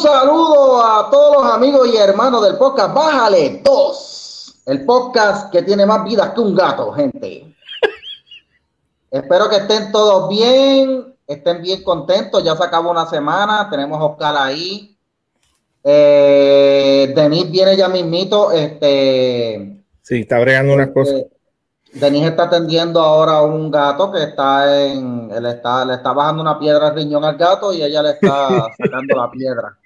saludo a todos los amigos y hermanos del podcast Bájale 2, el podcast que tiene más vidas que un gato, gente. Espero que estén todos bien, estén bien contentos. Ya se acabó una semana, tenemos a Oscar ahí. Eh, Denis viene ya mismito. Este, sí, está bregando unas cosas. Este, Denis está atendiendo ahora a un gato que está en, él está, le está bajando una piedra al riñón al gato y ella le está sacando la piedra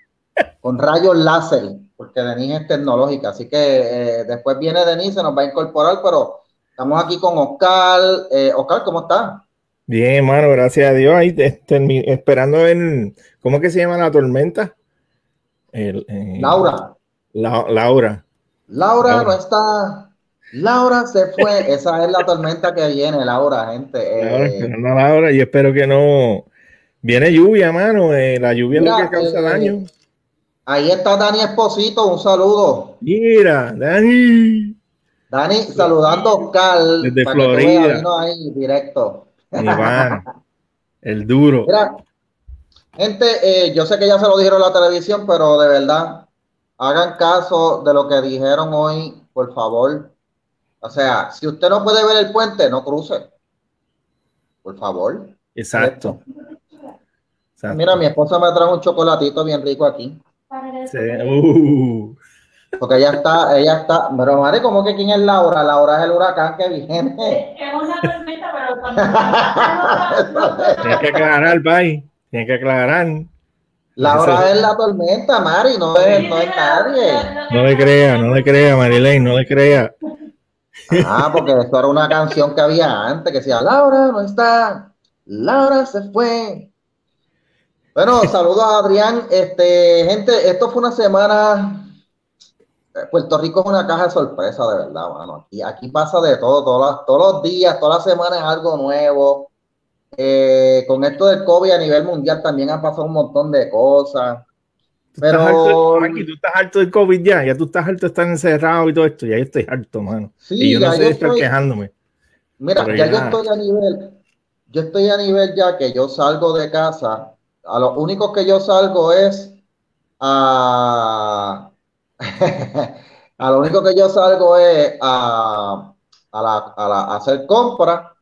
con rayos láser, porque Denis es tecnológica, así que eh, después viene Denis, se nos va a incorporar, pero estamos aquí con Oscar. Eh, Oscar, ¿cómo está? Bien, hermano, gracias a Dios. Ahí esperando ver, ¿cómo que se llama la tormenta? Eh, Laura. Laura. Laura no está Laura se fue, esa es la tormenta que viene, Laura, gente. Eh, no, Laura, yo espero que no. Viene lluvia, mano. Eh, la lluvia es lo que causa daño. Ahí está Dani Esposito, un saludo. Mira, Dani. Dani, saludando a Oscar. Desde Florida. ahí, directo. el duro. Mira, gente, yo sé que ya se lo dijeron en la televisión, pero de verdad, hagan caso de lo que dijeron hoy, por favor o sea, si usted no puede ver el puente, no cruce. Por favor. Exacto. Mira, mi esposa me trae un chocolatito bien rico aquí. Sí. Uh. Porque ella está, ella está, pero madre, ¿cómo que quién es Laura? Laura es el huracán que viene. Es una tormenta, pero Tienes que aclarar, Pai. Tienes que aclarar. Laura es la tormenta, Mari, no es, no es nadie. No le crea, no le crea, Marilene, no le crea. Ah, porque esto era una canción que había antes que decía Laura no está, Laura se fue. Bueno, saludos a Adrián. Este, gente, esto fue una semana. Puerto Rico es una caja de sorpresa, de verdad, mano. Y aquí pasa de todo, todos, todos los días, todas las semanas es algo nuevo. Eh, con esto del COVID a nivel mundial también han pasado un montón de cosas. Pero. Estás tú estás harto del COVID ya, ya tú estás harto de estar encerrado y todo esto, ya yo estoy harto, mano. Sí, y yo no sé estar quejándome. Mira, ya, yo estoy a nivel, yo estoy a nivel ya que yo salgo de casa, a lo único que yo salgo es a. a lo único que yo salgo es a, a, la, a, la, a hacer compras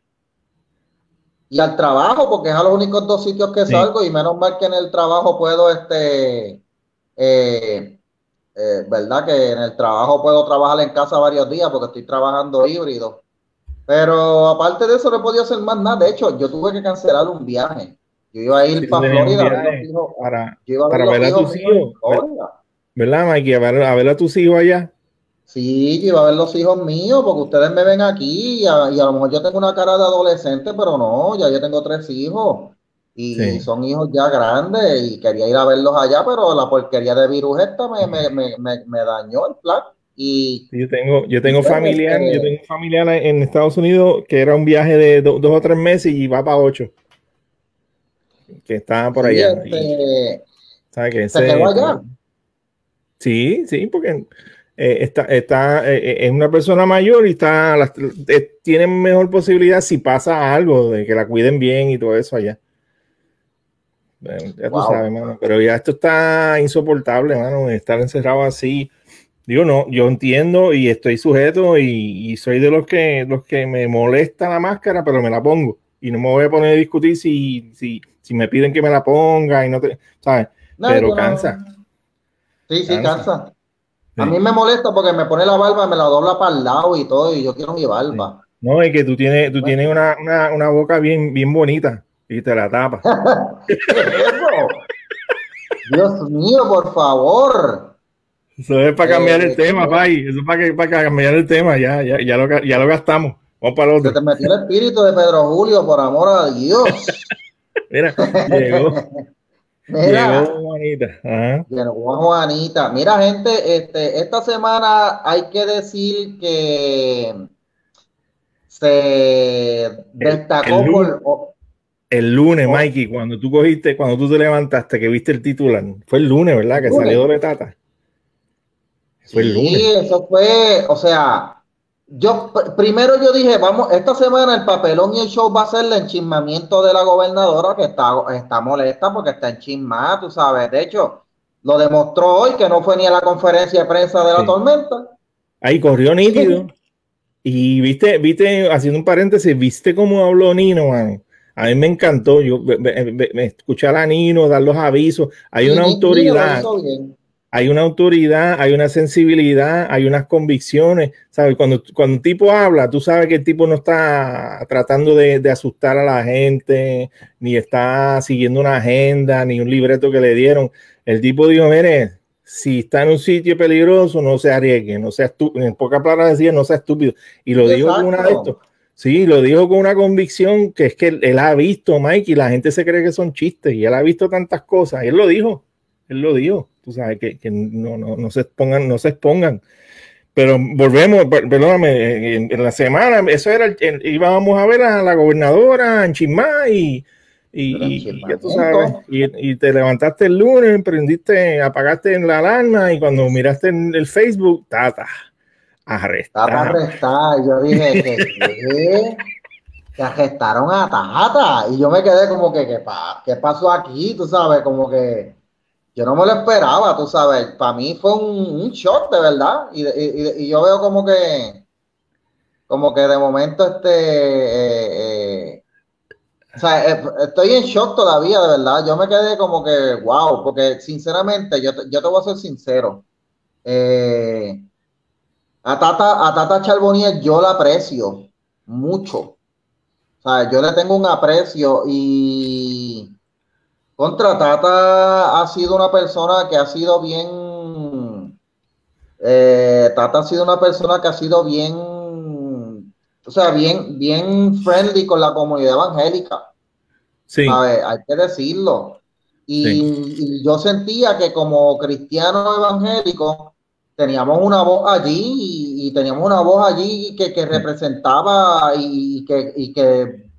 y al trabajo, porque es a los únicos dos sitios que salgo, y menos mal que en el trabajo puedo este eh, eh, ¿verdad? Que en el trabajo puedo trabajar en casa varios días porque estoy trabajando híbrido. Pero aparte de eso no he podido hacer más nada. De hecho, yo tuve que cancelar un viaje. Yo iba a ir para Florida para, para ver a tus hijos. ¿Verdad, Mikey? A ver, a ver a tus hijos allá. Sí, yo iba a ver los hijos míos, porque ustedes me ven aquí y a, y a, lo mejor yo tengo una cara de adolescente, pero no, ya yo tengo tres hijos y son hijos ya grandes y quería ir a verlos allá, pero la porquería de virus esta me, me, me, me dañó el plan. Y yo tengo, yo tengo familiar, yo tengo familiar en Estados Unidos que era un viaje de dos o tres meses y va para ocho. Que estaba por allá. Este, ¿Sabe ¿Se quedó allá? Sí, sí, porque eh, está, está eh, eh, es una persona mayor y está, tiene mejor posibilidad si pasa algo de que la cuiden bien y todo eso allá. Ya tú sabes, mano. Pero ya esto está insoportable, mano. Estar encerrado así. Digo, no, yo entiendo y estoy sujeto y, soy de los que, los que me molesta la máscara, pero me la pongo. Y no me voy a poner a discutir si, si, si me piden que me la ponga y no te, ¿sabes? pero cansa. Sí, sí, cansa. A mí me molesta porque me pone la barba, me la dobla para el lado y todo, y yo quiero mi barba. No, es que tú tienes, tú tienes una, una, una boca bien, bien bonita. Y te la tapa. Dios mío, por favor. Eso es para cambiar el eh, tema, Pai. Eso es para, para cambiar el tema. Ya, ya, ya, lo, ya lo gastamos. Vamos para el otro. Se te metió el espíritu de Pedro Julio, por amor a Dios. Mira, llegó. Mira, llegó Juanita. Llegó Juanita. Mira, gente, este, esta semana hay que decir que se destacó por el lunes, oh. Mikey, cuando tú cogiste, cuando tú te levantaste, que viste el titular, fue el lunes, ¿verdad? Que salió de Tata. Fue el lunes. Sí, eso fue, o sea, yo primero yo dije, vamos, esta semana el papelón y el show va a ser el enchismamiento de la gobernadora que está, está molesta porque está enchismada, tú sabes. De hecho, Lo demostró hoy que no fue ni a la conferencia de prensa de la tormenta. Ahí corrió nítido. Y viste, viste, haciendo un paréntesis, viste cómo habló Nino, mano. A mí me encantó. Yo me, escuchar a Nino, dar los avisos. Hay una autoridad hay una autoridad, hay una sensibilidad, hay unas convicciones, ¿sabes? Cuando, cuando un tipo habla, tú sabes que el tipo no está tratando de, asustar a la gente, ni está siguiendo una agenda, ni un libreto que le dieron. El tipo dijo, mire, si está en un sitio peligroso, no se arriesgue, no sea estúpido, en pocas palabras decía, no sea estúpido. Y lo dijo con una de estos. Sí, lo dijo con una convicción que es que él, él, ha visto, Mike, y la gente se cree que son chistes, y él ha visto tantas cosas. Él lo dijo, él lo dijo tú sabes, que, que no, no, no, se expongan, no se expongan. Pero volvemos, perdóname, en, la semana, eso era, íbamos a ver a la gobernadora en Chismá y, y, ya tú sabes, y, te levantaste el lunes, prendiste, apagaste la alarma y cuando miraste en el Facebook, tata, arrestada. Tata arrestada, y yo dije que, que arrestaron a Tata, y yo me quedé como que, ¿qué, ¿qué pasó aquí? Tú sabes, como que yo no me lo esperaba, tú sabes. Para mí fue un, shock, de verdad. Y, yo veo como que, como que de momento, este, eh, eh, o sea, eh, estoy en shock todavía, de verdad. Yo me quedé como que, wow, porque sinceramente, yo, yo te voy a ser sincero. a Tata, a Tata Charbonnier yo la aprecio mucho. O sea, yo le tengo un aprecio y contra Tata ha sido una persona que ha sido bien. Eh, Tata ha sido una persona que ha sido bien. O sea, bien, bien friendly con la comunidad evangélica. Sí. Hay que decirlo. Y, yo sentía que como cristiano evangélico teníamos una voz allí y, teníamos una voz allí que, que representaba y, que, y que,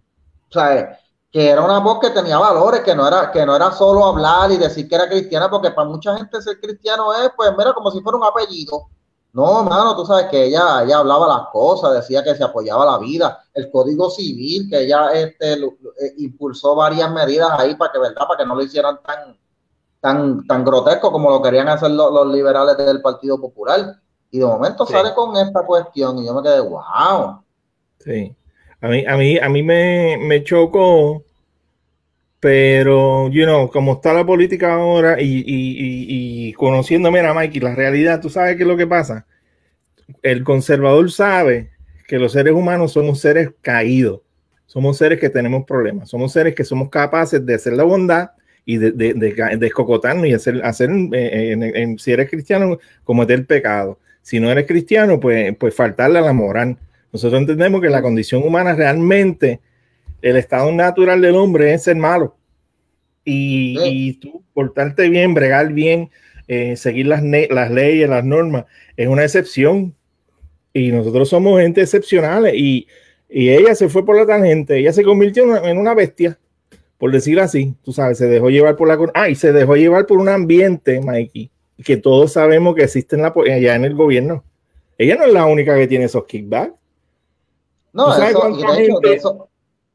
o sea, que era una voz que tenía valores, que no era, que no era solo hablar y decir que era cristiana, porque para mucha gente ser cristiano es, pues, mira, como si fuera un apellido. No, mano, tú sabes que ella, ella hablaba las cosas, decía que se apoyaba la vida, el código civil, que ella este, eh, impulsó varias medidas ahí para que, ¿verdad? Para que no lo hicieran tan, tan, tan grotesco como lo querían hacer los, liberales del Partido Popular. Y de momento sale con esta cuestión y yo me quedé, wow. Sí. A mí, a mí, a mí me, me chocó, pero, you know, como está la política ahora y, y, y, conociéndome a Mikey, la realidad, tú sabes qué es lo que pasa. El conservador sabe que los seres humanos somos seres caídos, somos seres que tenemos problemas, somos seres que somos capaces de hacer la bondad y de, de, de, escocotarnos y hacer, hacer eh, si eres cristiano, cometer pecado. Si no eres cristiano, pues, pues faltarle a la moral. Nosotros entendemos que la condición humana realmente, el estado natural del hombre es ser malo. Y, tú portarte bien, bregar bien, eh, seguir las, las leyes, las normas, es una excepción. Y nosotros somos gente excepcional. Y, ella se fue por la tangente, ella se convirtió en una, bestia, por decir así. Tú sabes, se dejó llevar por la. Ah, y se dejó llevar por un ambiente, Mikey, que todos sabemos que existe en la, allá en el gobierno. Ella no es la única que tiene esos kickbacks. No, ¿Tú sabes, cuánta gente,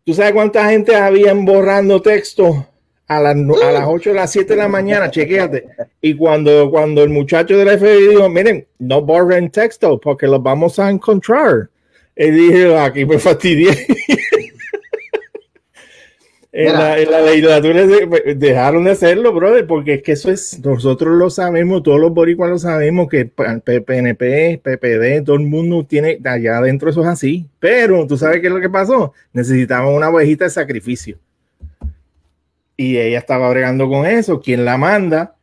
¿Tú sabes cuánta gente habían borrando texto a las, a las 8 o las 7 de la mañana? Chequéate. Y cuando, cuando el muchacho de la FBI dijo, miren, no borren texto porque los vamos a encontrar. Él dijo, aquí me fastidié. En la, en la, legislatura dejaron de hacerlo, brother, porque es que eso es, nosotros lo sabemos, todos los boricuas lo sabemos, que PNP, PPD, todo el mundo tiene, allá adentro eso es así. Pero, ¿tú sabes qué es lo que pasó? Necesitaban una ovejita de sacrificio. Y ella estaba bregando con eso. ¿Quién la manda?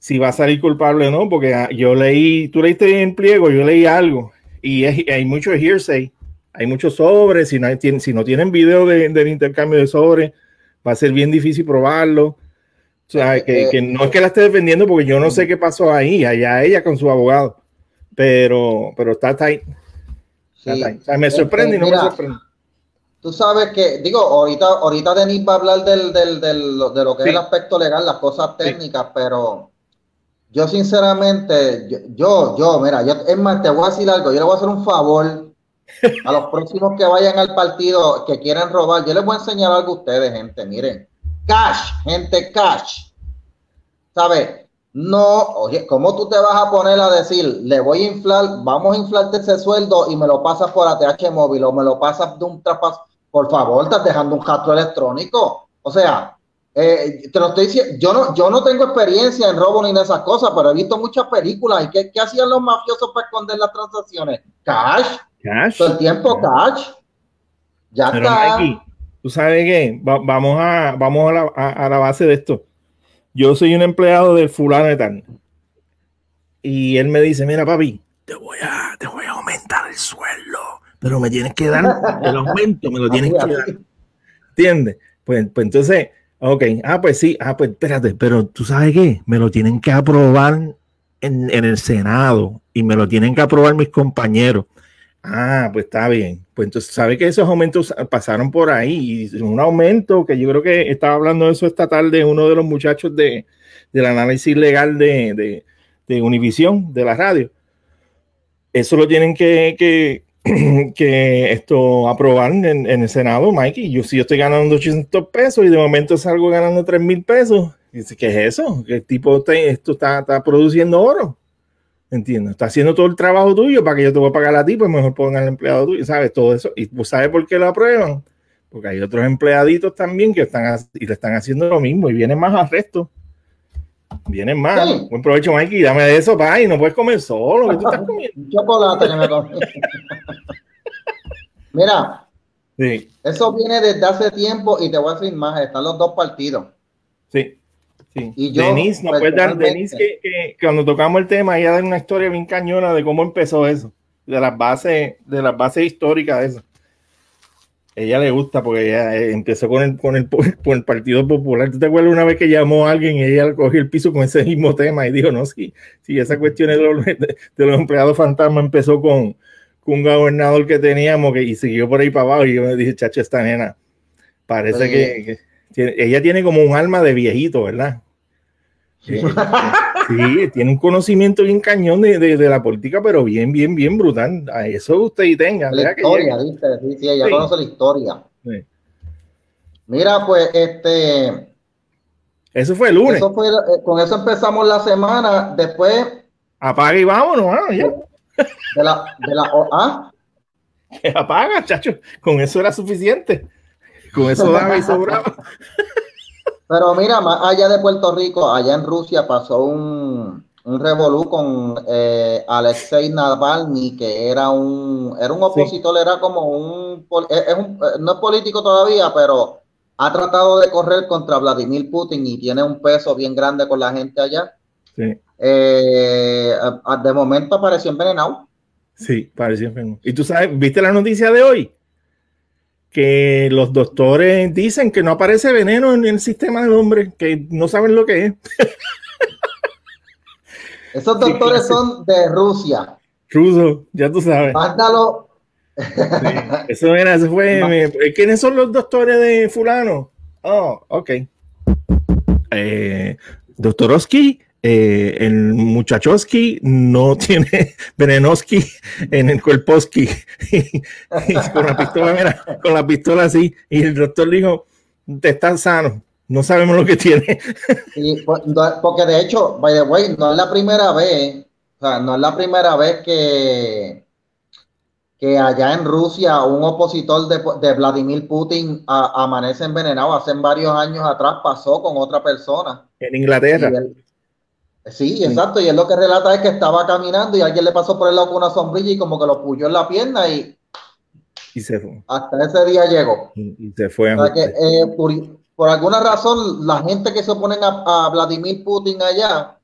Si va a salir culpable o no, porque ah, yo leí, tú leíste en pliego, yo leí algo. Y hay mucho hearsay hay muchos sobres, si no, si no tienen video del intercambio de sobres, va a ser bien difícil probarlo. O sea, que, que, no es que la esté defendiendo porque yo no sé qué pasó ahí, allá ella con su abogado, pero, pero está ahí. me sorprende y no me sorprende. Tú sabes que, digo, ahorita, ahorita Denis va a hablar del, del, del, de lo que es el aspecto legal, las cosas técnicas, pero yo sinceramente, yo, yo, yo, mira, yo, es más, te voy a decir algo, yo le voy a hacer un favor a los próximos que vayan al partido que quieran robar, yo les voy a enseñar algo a ustedes, gente. Miren, cash, gente, cash. ¿Sabe? No, oye, ¿cómo tú te vas a poner a decir, le voy a inflar, vamos a inflarte ese sueldo y me lo pasas por ATH móvil o me lo pasas de un traspaso? Por favor, estás dejando un rastro electrónico. O sea, eh, te lo estoy diciendo, yo no, yo no tengo experiencia en robo ni en esas cosas, pero he visto muchas películas. ¿Y qué, qué hacían los mafiosos para esconder las transacciones? Cash. Cash. Todo el tiempo cash. Ya está. ¿Tú sabes qué? vamos a, vamos a la, a, la, base de esto. Yo soy un empleado del fulano de tal. Y él me dice, mira papi, te voy a, te voy a aumentar el sueldo, pero me tienes que dar el aumento, me lo tienes que dar. ¿Entiendes? Pues, pues entonces, ok, ah, pues sí, ah, pues espérate, pero tú sabes qué, me lo tienen que aprobar en, en el Senado y me lo tienen que aprobar mis compañeros. Ah, pues está bien. Pues entonces, ¿sabe que esos aumentos pasaron por ahí? Y un aumento que yo creo que estaba hablando de eso esta tarde uno de los muchachos de, del análisis legal de, de, de Univisión, de la radio. Eso lo tienen que, que, que esto aprobar en, en, el Senado, Mikey. Yo si yo estoy ganando 800 pesos y de momento salgo ganando 3 mil pesos, ¿qué es eso? ¿Qué tipo esto está, está produciendo oro? Entiendo, está haciendo todo el trabajo tuyo para que yo te voy a pagar a ti, pues mejor pongan al empleado tuyo, ¿sabes? Todo eso. ¿Y pues sabes por qué lo aprueban? Porque hay otros empleaditos también que están y le están haciendo lo mismo y vienen más arrestos. Vienen más. Buen provecho, Mikey. Dame de eso, pa, y no puedes comer solo. ¿Qué tú estás comiendo? Chocolate que me. Mira, sí. eso viene desde hace tiempo y te voy a decir más. Están los dos partidos. Sí. Sí. Y yo, Denise, nos puede dar, Denise, que, que, cuando tocamos el tema, ella da una historia bien cañona de cómo empezó eso, de las bases, de las bases históricas de eso. Ella le gusta porque ella eh, empezó con el, con el, con el Partido Popular. ¿Tú te acuerdas una vez que llamó a alguien y ella cogió el piso con ese mismo tema y dijo, no, sí, sí, esa cuestión de los, de, los empleados fantasma empezó con, con, un gobernador que teníamos que, y siguió por ahí para abajo y yo me dije, chacho, esta nena, parece que ella tiene como un alma de viejito, ¿verdad? Sí, tiene un conocimiento bien cañón de, de, la política, pero bien, bien, bien brutal. A eso usted y tenga. La historia, ¿viste? Sí, sí, ella conoce la historia. Mira, pues, este. Eso fue el lunes. Eso fue, eh, con eso empezamos la semana. Después. Apaga y vámonos, ah, ya. De la, de la, ¿ah? apaga, chacho. Con eso era suficiente. Con eso daba y sobraba. Pero mira, más allá de Puerto Rico, allá en Rusia pasó un, un revolú con eh, Alexei Navalny, que era un, era un opositor, era como un, es un, no es político todavía, pero ha tratado de correr contra Vladimir Putin y tiene un peso bien grande con la gente allá. Sí. Eh, de momento apareció envenenado. Sí, pareció envenenado. ¿Y tú sabes, viste la noticia de hoy? Que los doctores dicen que no aparece veneno en el sistema del hombre, que no saben lo que es. Esos doctores son de Rusia. Ruso, ya tú sabes. Mándalo. eso era, eso fue. ¿Quiénes son los doctores de fulano? Oh, ok. Eh, Doctorowski eh, el muchachoski no tiene venenoski en el cuerposki. con la pistola, mira, con la pistola así. Y el doctor dijo, te estás sano. No sabemos lo que tiene. Pues, porque de hecho, by the way, no es la primera vez, o sea, no es la primera vez que, que allá en Rusia un opositor de, Vladimir Putin amanece envenenado. Hace varios años atrás pasó con otra persona. En Inglaterra. Sí, exacto. Y él lo que relata es que estaba caminando y alguien le pasó por el lado con una sombrilla y como que lo puyó en la pierna y, y se fue. Hasta ese día llegó. Y, se fue. Eh, por, alguna razón, la gente que se oponen a, Vladimir Putin allá,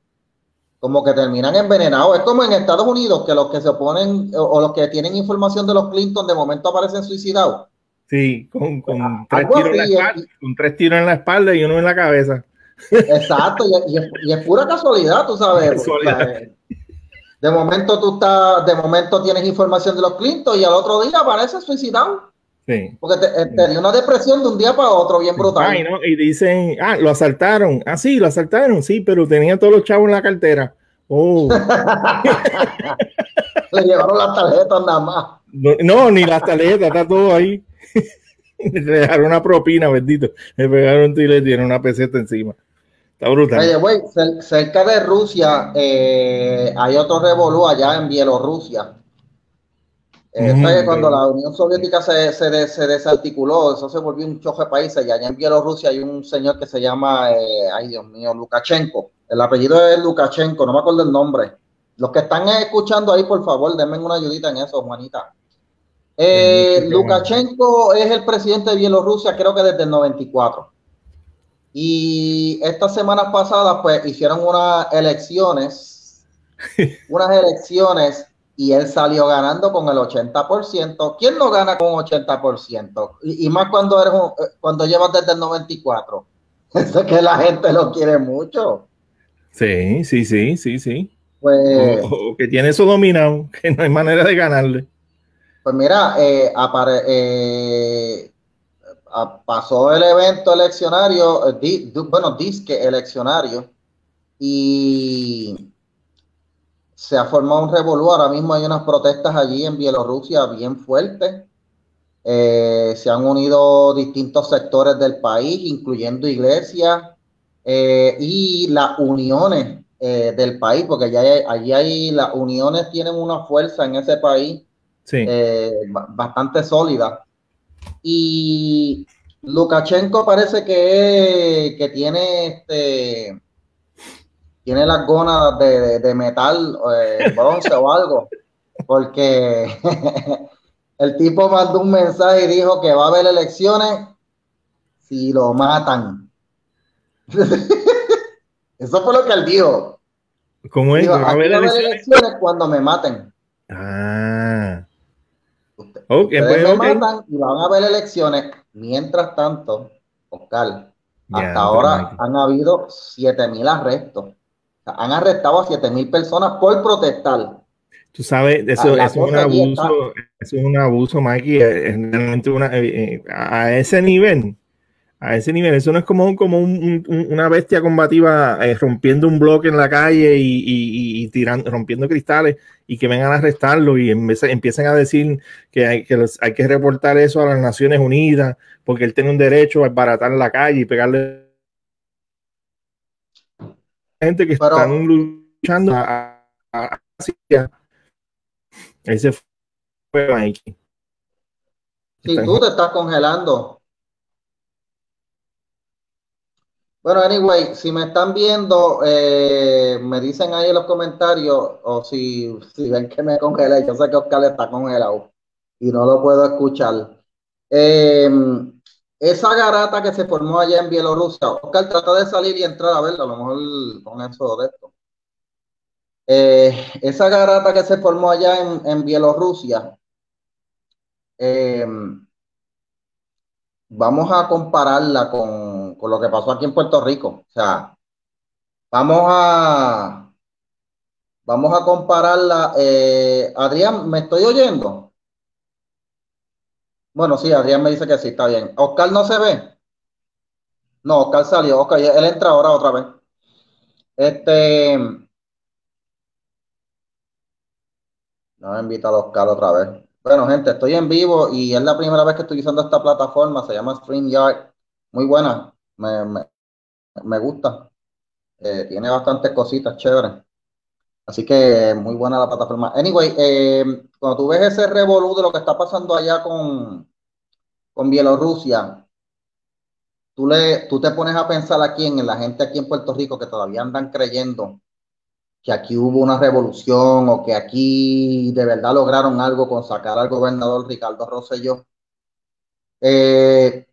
como que terminan envenenados. Es como en Estados Unidos, que los que se oponen o, los que tienen información de los Clinton de momento aparecen suicidados. Sí, con, con, ah, tres tiros, con tres tiros en la espalda y uno en la cabeza. Exacto, y, es pura casualidad, tú sabes. De momento tú estás, de momento tienes información de los Clinton y al otro día aparece suicidado. Sí. Porque te, eh, dio una depresión de un día para otro, bien brutal. Y dicen, ah, lo asaltaron. Ah, sí, lo asaltaron, sí, pero tenía todos los chavos en la cartera. Oh. Le llevaron las tarjetas nada más. No, ni las tarjetas, está todo ahí. Le dejaron una propina, bendito. Le pegaron y le dieron una peseta encima. Está brutal. Oye, güey, cerca de Rusia eh, hay otro revolú allá en Bielorrusia. Eh, cuando la Unión Soviética se, se, desarticuló, eso se volvió un choque de países. Y allá en Bielorrusia hay un señor que se llama, eh, ay Dios mío, Lukashenko. El apellido es Lukashenko, no me acuerdo el nombre. Los que están escuchando ahí, por favor, denme una ayudita en eso, Juanita. Eh, Lukashenko es el presidente de Bielorrusia, creo que desde el 94. Y estas semanas pasadas, pues hicieron unas elecciones, unas elecciones y él salió ganando con el 80%. ¿Quién no gana con 80%? Y, y más cuando eres eh, cuando llevas desde el 94. Eso es que la gente lo quiere mucho. Sí, sí, sí, sí, sí. Pues, que tiene eso dominado, que no hay manera de ganarle. Pues mira, eh, eh pasó el evento eleccionario, eh, bueno, disque eleccionario, y se ha formado un revolú. Ahora mismo hay unas protestas allí en Bielorrusia bien fuertes. Eh, se han unido distintos sectores del país, incluyendo iglesias eh, y las uniones eh, del país, porque allí hay, allí hay, las uniones tienen una fuerza en ese país bastante sólida. Y Lukashenko parece que, que tiene este tiene las gonas de, metal, eh, bronce o algo, porque el tipo mandó un mensaje y dijo que va a haber elecciones si lo matan. Eso fue lo que él dijo. ¿Cómo es? ¿Va a haber elecciones? cuando me maten. Ah. Okay, pues, matan y van a haber elecciones. Mientras tanto, Oscar, hasta ahora han habido 7000 arrestos. Han arrestado a 7 mil personas por protestar. Tú sabes, eso, es un abuso, eso es un abuso, Mikey, a ese nivel, a ese nivel, eso no es como, como una bestia combativa eh, rompiendo un bloque en la calle y, tirando, rompiendo cristales y que vengan a arrestarlo y empiecen a decir que hay que, hay que reportar eso a las Naciones Unidas porque él tiene un derecho a baratar la calle y pegarle gente que están luchando a, Ese fue Mikey. Si tú te estás congelando. Bueno, anyway, si me están viendo, eh, me dicen ahí en los comentarios, o si, si ven que me congelé, yo sé que Oscar está congelado y no lo puedo escuchar. Eh, esa garata que se formó allá en Bielorrusia, Oscar trata de salir y entrar a verlo, a lo mejor con eso de esto. Eh, esa garata que se formó allá en, Bielorrusia, em, vamos a compararla con, lo que pasó aquí en Puerto Rico. O sea, vamos a, vamos a compararla. Eh, Adrián, ¿me estoy oyendo? Bueno, sí, Adrián me dice que sí, está bien. Oscar no se ve. No, Oscar salió. Oscar, él entra ahora otra vez. Este. No me invita a Oscar otra vez. Bueno, gente, estoy en vivo y es la primera vez que estoy usando esta plataforma. Se llama StreamYard. Muy buena. Me, gusta. Eh, tiene bastantes cositas chéveres. Así que muy buena la plataforma. Anyway, eh, cuando tú ves ese revolú de lo que está pasando allá con, con Bielorrusia, tú, le, tú te pones a pensar aquí en, la gente aquí en Puerto Rico que todavía andan creyendo que aquí hubo una revolución o que aquí de verdad lograron algo con sacar al gobernador Ricardo Rosselló. Eh,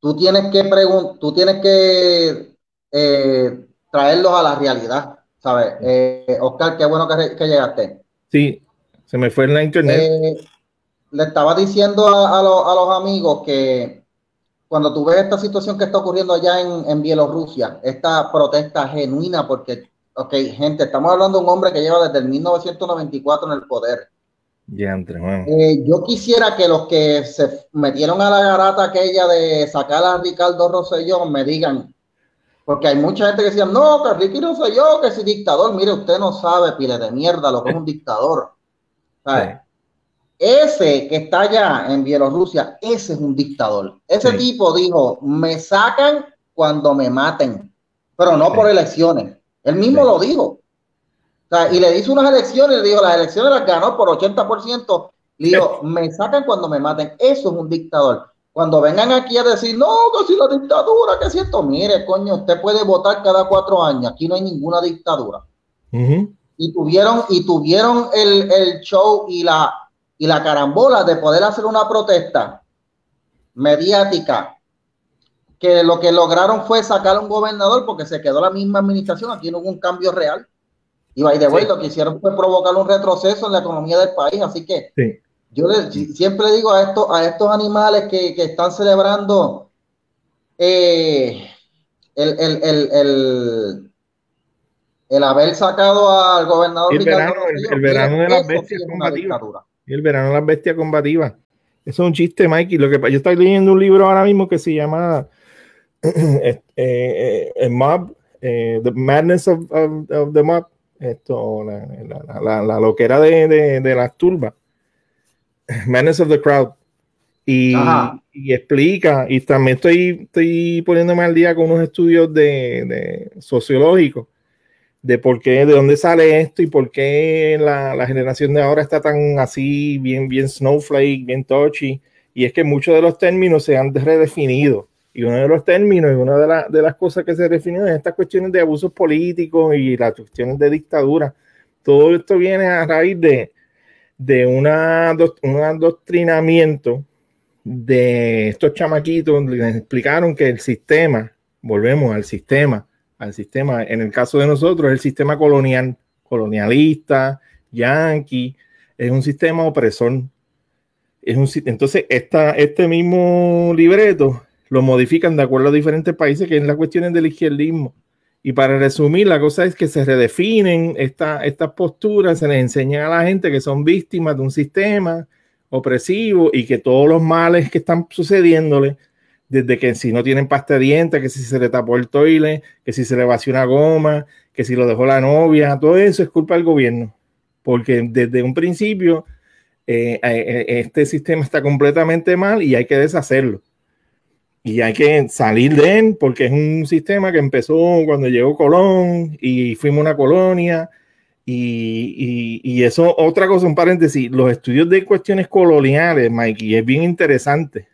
tú tienes que tú tienes que eh, traerlos a la realidad. ¿sabes? Eh, Oscar, qué bueno que, llegaste. Sí, se me fue en la internet. Eh, le estaba diciendo a, los amigos que cuando tú ves esta situación que está ocurriendo allá en, Bielorrusia, esta protesta genuina, porque, ok, gente, estamos hablando de un hombre que lleva desde el 1994 en el poder. Eh, yo quisiera que los que se metieron a la garata aquella de sacar a Ricardo Rosselló me digan porque hay mucha gente que decía, no, que Ricky yo, que es dictador. Mire, usted no sabe, pile de mierda, lo que es un dictador. Ese que está allá en Bielorrusia, ese es un dictador. Ese tipo dijo, me sacan cuando me maten. pero no por elecciones. Él mismo lo dijo. Y le hizo unas elecciones, le dijo, las elecciones las ganó por 80%. Le dijo, me sacan cuando me maten. Eso es un dictador. Cuando vengan aquí a decir, no, que si la dictadura, que si esto, mire, coño, usted puede votar cada cuatro años. Aquí no hay ninguna dictadura. Y tuvieron, y tuvieron el, el show y la, y la carambola de poder hacer una protesta mediática que lo que lograron fue sacar a un gobernador porque se quedó la misma administración, aquí no hubo un cambio real. Y by the way, lo que hicieron fue provocar un retroceso en la economía del país, así que yo siempre digo a estos, a estos animales que, están celebrando eh, el, el, haber sacado al gobernador. El verano, el, verano de las bestias combativas. El verano de las bestias combativas. Eso es un chiste, Mikey. Lo que yo estoy leyendo un libro ahora mismo que se llama eh, eh, mob, eh, The Madness of, the Mob, esto, la, la, la, loquera de, de, de, las turbas, Madness of the Crowd. Y, y, explica, y también estoy, estoy poniéndome al día con unos estudios de, de sociológicos de por qué, de dónde sale esto y por qué la, la, generación de ahora está tan así, bien, bien snowflake, bien touchy. Y es que muchos de los términos se han redefinido. Y uno de los términos y una de, de las cosas que se definió es estas cuestiones de abusos políticos y las cuestiones de dictadura. Todo esto viene a raíz de, de una, un adoctrinamiento de estos chamaquitos. Les explicaron que el sistema, volvemos al sistema, al sistema, en el caso de nosotros, el sistema colonial, colonialista, yanqui, es un sistema opresor. Es un, entonces, esta, este mismo libreto lo modifican de acuerdo a diferentes países, que es la cuestión del izquierdismo. Y para resumir, la cosa es que se redefinen esta, estas posturas, se les enseña a la gente que son víctimas de un sistema opresivo y que todos los males que están sucediéndole, desde que si no tienen pasta de dientes, que si se le tapó el toile, que si se le vació una goma, que si lo dejó la novia, todo eso es culpa del gobierno. Porque desde un principio eh, eh, este sistema está completamente mal y hay que deshacerlo y hay que salir de él porque es un sistema que empezó cuando llegó Colón y fuimos una colonia y, y, eso, otra cosa, un paréntesis, los estudios de cuestiones coloniales, Mikey, es bien interesante.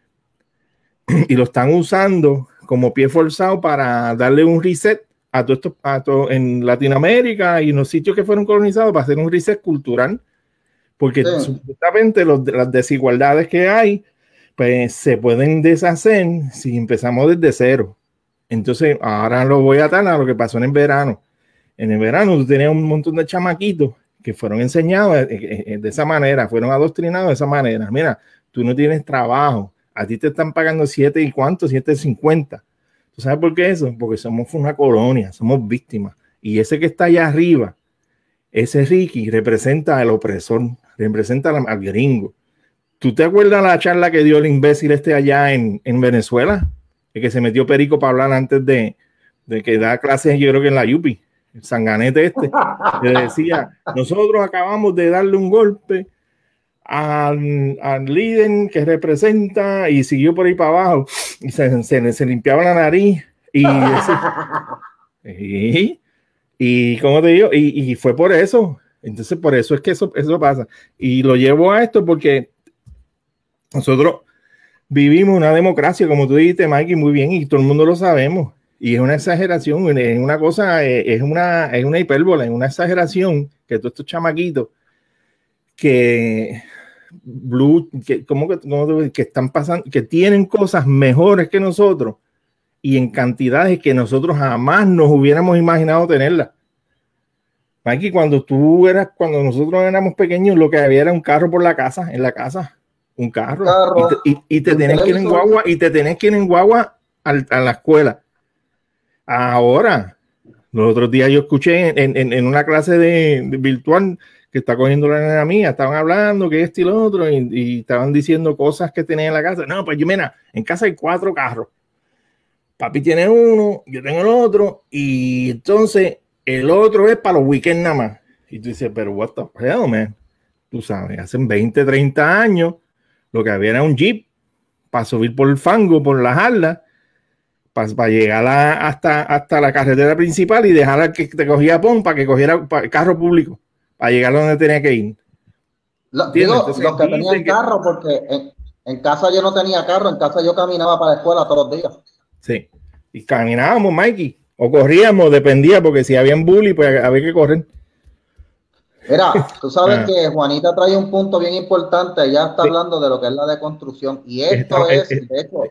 Y lo están usando como pie forzado para darle un reset a todo esto a todo, en Latinoamérica y en los sitios que fueron colonizados para hacer un reset cultural. Porque justamente las desigualdades que hay pues se pueden deshacer si empezamos desde cero. Entonces, ahora lo voy a atar a lo que pasó en el verano. En el verano tú tenías un montón de chamaquitos que fueron enseñados eh, eh, eh, de esa manera, fueron adoctrinados de esa manera. Mira, tú no tienes trabajo, a ti te están pagando siete y cuánto, siete cincuenta. ¿Tú sabes por qué eso? Porque somos una colonia, somos víctimas. Y ese que está allá arriba, ese Ricky representa al opresor, representa al gringo. ¿Tú te acuerdas la charla que dio el imbécil este allá en, en Venezuela? El que se metió perico para hablar antes de, de que da clases, yo creo que en la Yupi, el sanganete este, que decía, nosotros acabamos de darle un golpe al, al, líder que representa y siguió por ahí para abajo y se, se, se limpiaba la nariz y, y, y como te digo, y, y, fue por eso. Entonces, por eso es que eso, eso pasa. Y lo llevo a esto porque nosotros vivimos una democracia, como tú dijiste, Mikey, muy bien, y todo el mundo lo sabemos. Y es una exageración, es una cosa, eh, es una, es una es una exageración que todos estos chamaquitos que blue, que, como que, que están pasando, que tienen cosas mejores que nosotros y en cantidades que nosotros jamás nos hubiéramos imaginado tenerlas. Mikey, cuando tú eras, cuando nosotros éramos pequeños, lo que había era un carro por la casa, en la casa un carro, y te, tenés que ir en guagua y te tenés que ir en guagua a la escuela. Ahora, los otros días yo escuché en, una clase de, virtual que está cogiendo la nena mía, estaban hablando que este y lo otro, y, estaban diciendo cosas que tenía en la casa. No, pues yo, mira, en casa hay cuatro carros. Papi tiene uno, yo tengo el otro, y entonces el otro es para los weekends nada más. Y tú dices, pero what the hell, man? Tú sabes, hace 20, 30 años lo que había era un jeep para subir por el fango, por las alas, para llegar hasta, hasta la carretera principal y dejar que te cogía PON para que cogiera el carro público, para llegar a donde tenía que ir. Lo, digo, los que tenían carro, porque en, en, casa yo no tenía carro, en casa yo caminaba para la escuela todos los días. Sí, y caminábamos, Mikey, o corríamos, dependía, porque si había un bully, pues había que correr. Mira, tú sabes ah. que Juanita trae un punto bien importante, ella está hablando de lo que es la deconstrucción, y esto es, de hecho,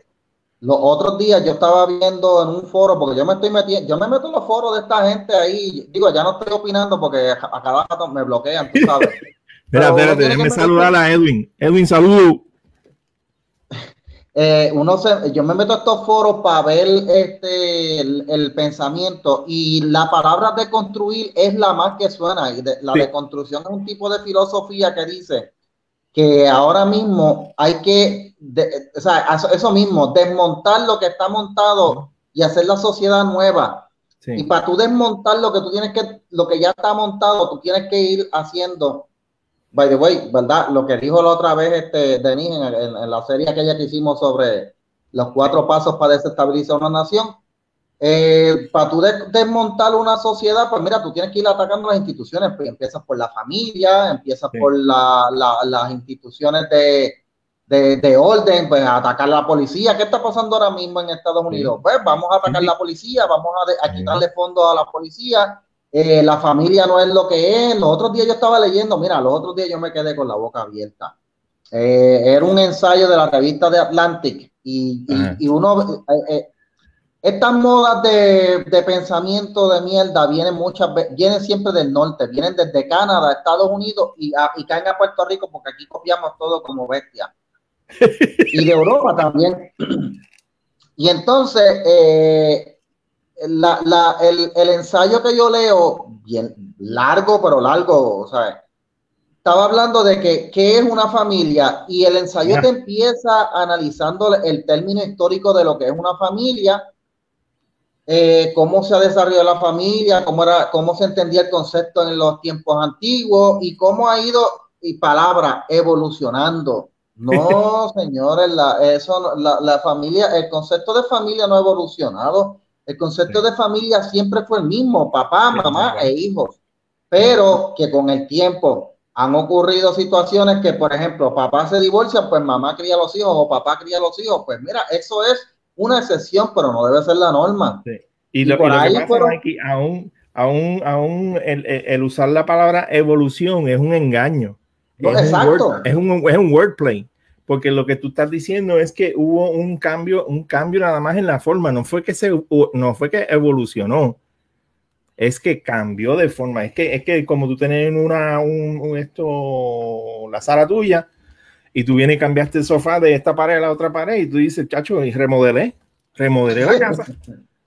los otros días yo estaba viendo en un foro, porque yo me estoy metiendo, yo me meto en los foros de esta gente ahí, digo, ya no estoy opinando porque a cada rato me bloquean, tú sabes. Espera, espérate, déjame saludar a Edwin. Edwin, saludo. Eh, uno se, yo me meto a estos foros para ver este, el, pensamiento y la palabra de construir es la más que suena. Y la deconstrucción es un tipo de filosofía que dice que ahora mismo hay que, o sea, eso mismo, desmontar lo que está montado y hacer la sociedad nueva. Y para tú desmontar lo que tú tienes que, lo que ya está montado, tú tienes que ir haciendo. By the way, ¿verdad? Lo que dijo la otra vez este Denis en, en la serie aquella que hicimos sobre los cuatro pasos para desestabilizar una nación, eh, para tú desmontar una sociedad, pues mira, tú tienes que ir atacando las instituciones. Pues empiezas por la familia, empiezas por las instituciones de, orden, pues atacar a la policía. ¿Qué está pasando ahora mismo en Estados Unidos? Pues vamos a atacar a la policía, vamos a, quitarle fondos a la policía. Eh, la familia no es lo que es. Los otros días yo estaba leyendo, mira, los otros días yo me quedé con la boca abierta. Eh, era un ensayo de la revista de Atlantic y, y uno estas modas de, pensamiento de mierda vienen muchas vienen siempre del norte, vienen desde Canadá, Estados Unidos y, caen a Puerto Rico porque aquí copiamos todo como bestia. Y de Europa también. Y entonces, eh, el, ensayo que yo leo, bien largo, pero largo, o sea, estaba hablando de que qué es una familia y el ensayo te empieza analizando el término histórico de lo que es una familia eh, cómo se ha desarrollado la familia, cómo, era, cómo se entendía el concepto en los tiempos antiguos y cómo ha ido, y palabra, evolucionando. No, señores, la, eso, la, la, familia, el concepto de familia no ha evolucionado. El concepto de familia siempre fue el mismo, papá, mamá e hijos. Pero que con el tiempo han ocurrido situaciones que, por ejemplo, papá se divorcia, pues mamá cría a los hijos o papá cría a los hijos. Pues mira, eso es una excepción, pero no debe ser la norma. Y, lo, que pasa aquí, aún, aún, aún el, usar la palabra evolución es un engaño. es, exacto. Un es, un, es un wordplay. Porque lo que tú estás diciendo es que hubo un cambio, un cambio nada más en la forma. No fue que se, no fue que evolucionó. Es que cambió de forma. Es que, es que como tú tienes una, un, esto, la sala tuya, y tú vienes y cambiaste el sofá de esta pared a la otra pared y tú dices, chacho, y remodelé, remodelé la casa.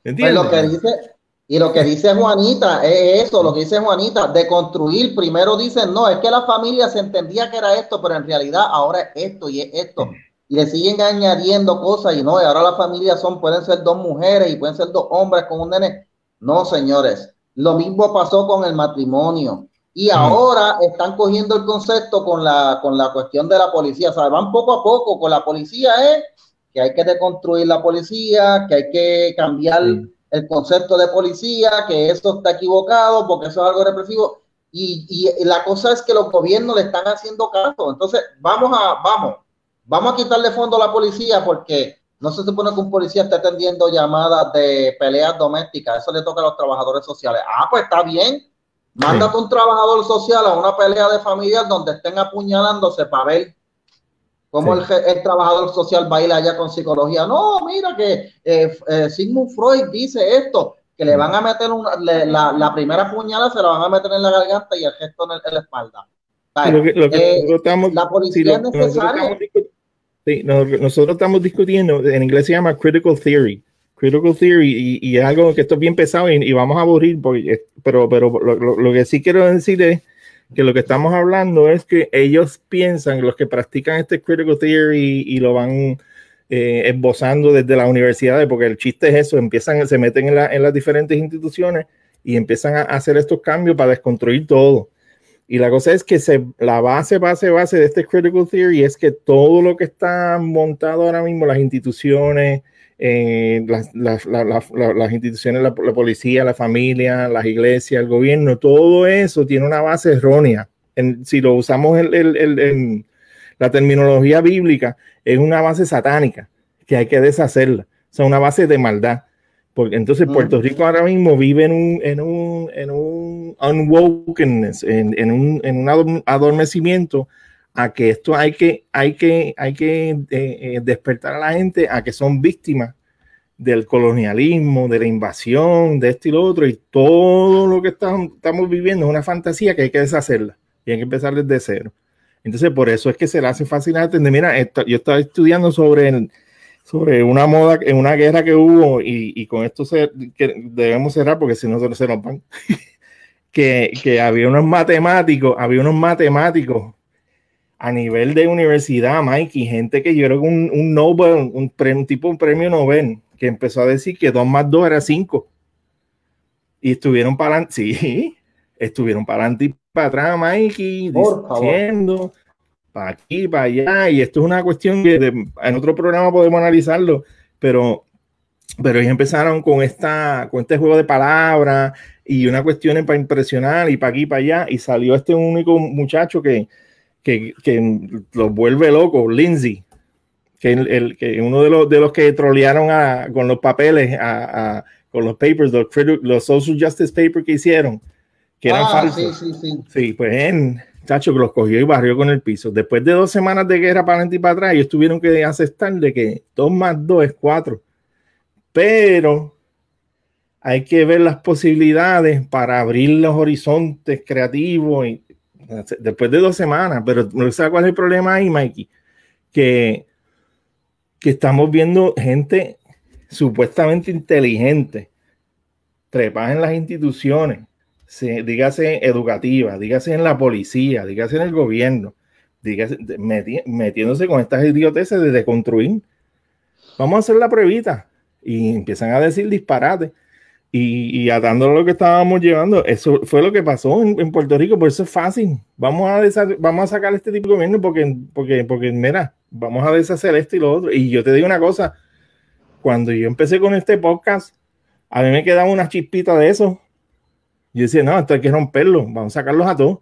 ¿Entiendes? Pues lo que dice, y lo que dice Juanita es eso, lo que dice Juanita, de construir, primero dicen, no, es que la familia se entendía que era esto, pero en realidad ahora es esto y es esto. Y le siguen añadiendo cosas y no, y ahora las familias son, pueden ser dos mujeres y pueden ser dos hombres con un nene. No, señores, lo mismo pasó con el matrimonio. Y ahora están cogiendo el concepto con la, con la cuestión de la policía. O sea, van poco a poco con la policía, es que hay que deconstruir la policía, que hay que cambiar el concepto de policía, que eso está equivocado porque eso es algo represivo. Y, y, la cosa es que los gobiernos le están haciendo caso. Entonces, vamos a, vamos, vamos a quitarle fondo a la policía porque no se supone que un policía esté atendiendo llamadas de peleas domésticas. Eso le toca a los trabajadores sociales. Ah, pues está bien Mándate un trabajador social a una pelea de familia donde estén apuñalándose para ver cómo el, trabajador social baila allá con psicología. No, mira que eh, eh, Sigmund Freud dice esto, que le van a meter una, la, primera puñalada se la van a meter en la garganta y el gesto en, la espalda. la policía es necesaria. nosotros estamos discutiendo, en inglés se llama critical theory Critical Theory y, es algo que esto es bien pesado y, vamos a aburrir, porque, pero, pero lo, que sí quiero decir es que lo que estamos hablando es que ellos piensan, los que practican este Critical Theory y, lo van eh, esbozando desde las universidades, porque el chiste es eso, empiezan, se meten en, las diferentes instituciones y empiezan a hacer estos cambios para desconstruir todo. Y la cosa es que se, la base, base, base de este Critical Theory es que todo lo que está montado ahora mismo, las instituciones, eh, las, instituciones, la, policía, la familia, las iglesias, el gobierno, todo eso tiene una base errónea. si lo usamos en la terminología bíblica, es una base satánica que hay que deshacerla. O sea, una base de maldad. Porque entonces Puerto Rico ahora mismo vive en un, en un, en un unwokenness, en, un, en un adormecimiento a que esto hay que, hay que, hay que eh, eh, despertar a la gente a que son víctimas del colonialismo, de la invasión, de esto y lo otro, y todo lo que estamos, estamos viviendo es una fantasía que hay que deshacerla y hay que empezar desde cero. Entonces, por eso es que se le hace entender. Mira, yo estaba estudiando sobre el, sobre una moda, en una guerra que hubo, y, con esto se, que debemos cerrar porque si no se nos van, que, que, había unos matemáticos, había unos matemáticos a nivel de universidad, Mike, y gente que yo creo que un, un Nobel, un, un tipo un premio Nobel, que empezó a decir que 2 más 2 era 5. Y estuvieron para adelante, sí, estuvieron para adelante y para atrás, Mikey, diciendo para aquí, para allá, y esto es una cuestión que en otro programa podemos analizarlo, pero, pero ellos empezaron con, esta, con este juego de palabras y una cuestión para impresionar y para aquí, para allá, y salió este único muchacho que, que, que los vuelve locos, Lindsay, que, el, que uno de los, de los que trolearon a, con los papeles, a, con los papers, los, los social justice papers que hicieron, que eran ah, falsos. Sí, sí, sí. sí, pues en Chacho, que los cogió y barrió con el piso. Después de dos semanas de guerra para adelante y para atrás, ellos tuvieron que aceptar de que dos más dos es cuatro. Pero hay que ver las posibilidades para abrir los horizontes creativos y, después de dos semanas. Pero no sé cuál es el problema ahí, Mikey, que, que estamos viendo gente supuestamente inteligente trepas en las instituciones dígase educativa, dígase en la policía, dígase en el gobierno, dígase metiéndose con estas idioteces de deconstruir. Vamos a hacer la pruebita y empiezan a decir disparate y, y atando lo que estábamos llevando. Eso fue lo que pasó en, Puerto Rico, por eso es fácil. Vamos a, vamos a sacar este tipo de gobierno porque, porque, porque, mira, vamos a deshacer esto y lo otro. Y yo te digo una cosa, cuando yo empecé con este podcast, a mí me quedaba una chispita de eso yo decía, no, esto hay que romperlo, vamos a sacarlos a todos.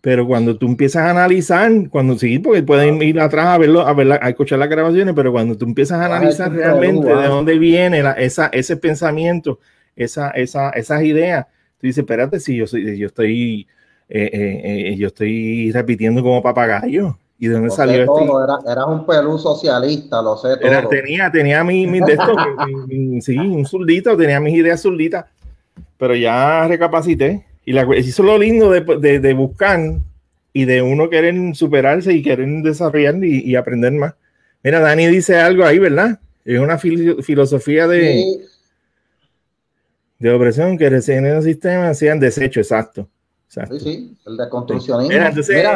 Pero cuando tú empiezas a analizar, cuando sí, porque pueden ir atrás a verlo, a, ver a escuchar las grabaciones, pero cuando tú empiezas a analizar realmente de dónde viene esa, ese pensamiento, esa, esa, esas ideas, tú dices, espérate, si yo, soy, yo estoy eh, eh, eh, yo estoy repitiendo como papagayo. ¿Y de dónde salió esto? Era, era, un pelú socialista, lo sé todo. tenía, tenía mi, mi, de esto, sí, un zurdito, tenía mis ideas zurditas pero ya recapacité. Y la, eso es lo lindo de, de, buscar y de uno querer superarse y querer desarrollar y, aprender más. Mira, Dani dice algo ahí, ¿verdad? Es una filosofía de, de opresión que recién en el sistema sean desecho, exacto. Sí, sí, el de construcción. Mira, entonces,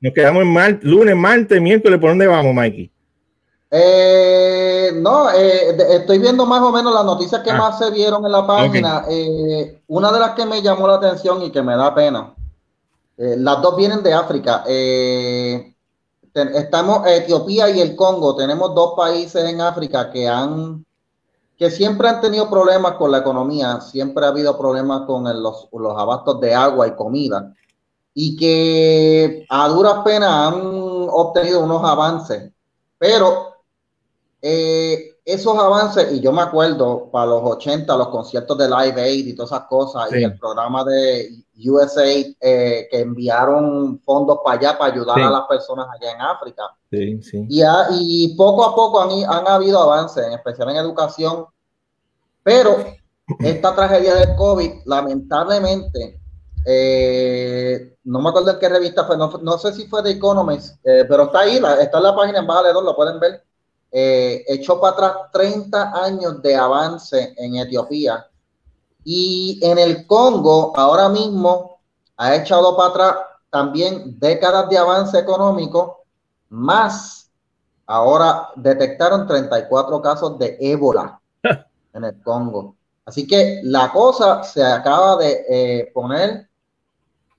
nos quedamos en mar, lunes, martes, miércoles, ¿por dónde vamos, Mikey? Eh, no, eh, estoy viendo más o menos las noticias que ah. más se vieron en la página. Eh, una de las que me llamó la atención y que me da pena, las dos vienen de África. estamos Etiopía y el Congo. Tenemos dos países en África que han que siempre han tenido problemas con la economía, siempre ha habido problemas con los, los abastos de agua y comida y que a duras penas han obtenido unos avances, pero eh, esos avances, y yo me acuerdo para los 80, los conciertos de Live Aid y todas esas cosas, y el programa de USAID eh, que enviaron fondos para allá para ayudar a las personas allá en África. Sí, sí. Y, y, poco a poco han, han, habido avances, en especial en educación, pero esta tragedia del COVID, lamentablemente, eh, no me acuerdo en qué revista fue, no, sé si fue de Economist, pero está ahí, está en la página en Baja lo pueden ver eh, echó para atrás 30 años de avance en Etiopía y en el Congo ahora mismo ha echado para atrás también décadas de avance económico, más ahora detectaron 34 casos de ébola en el Congo. Así que la cosa se acaba de eh, poner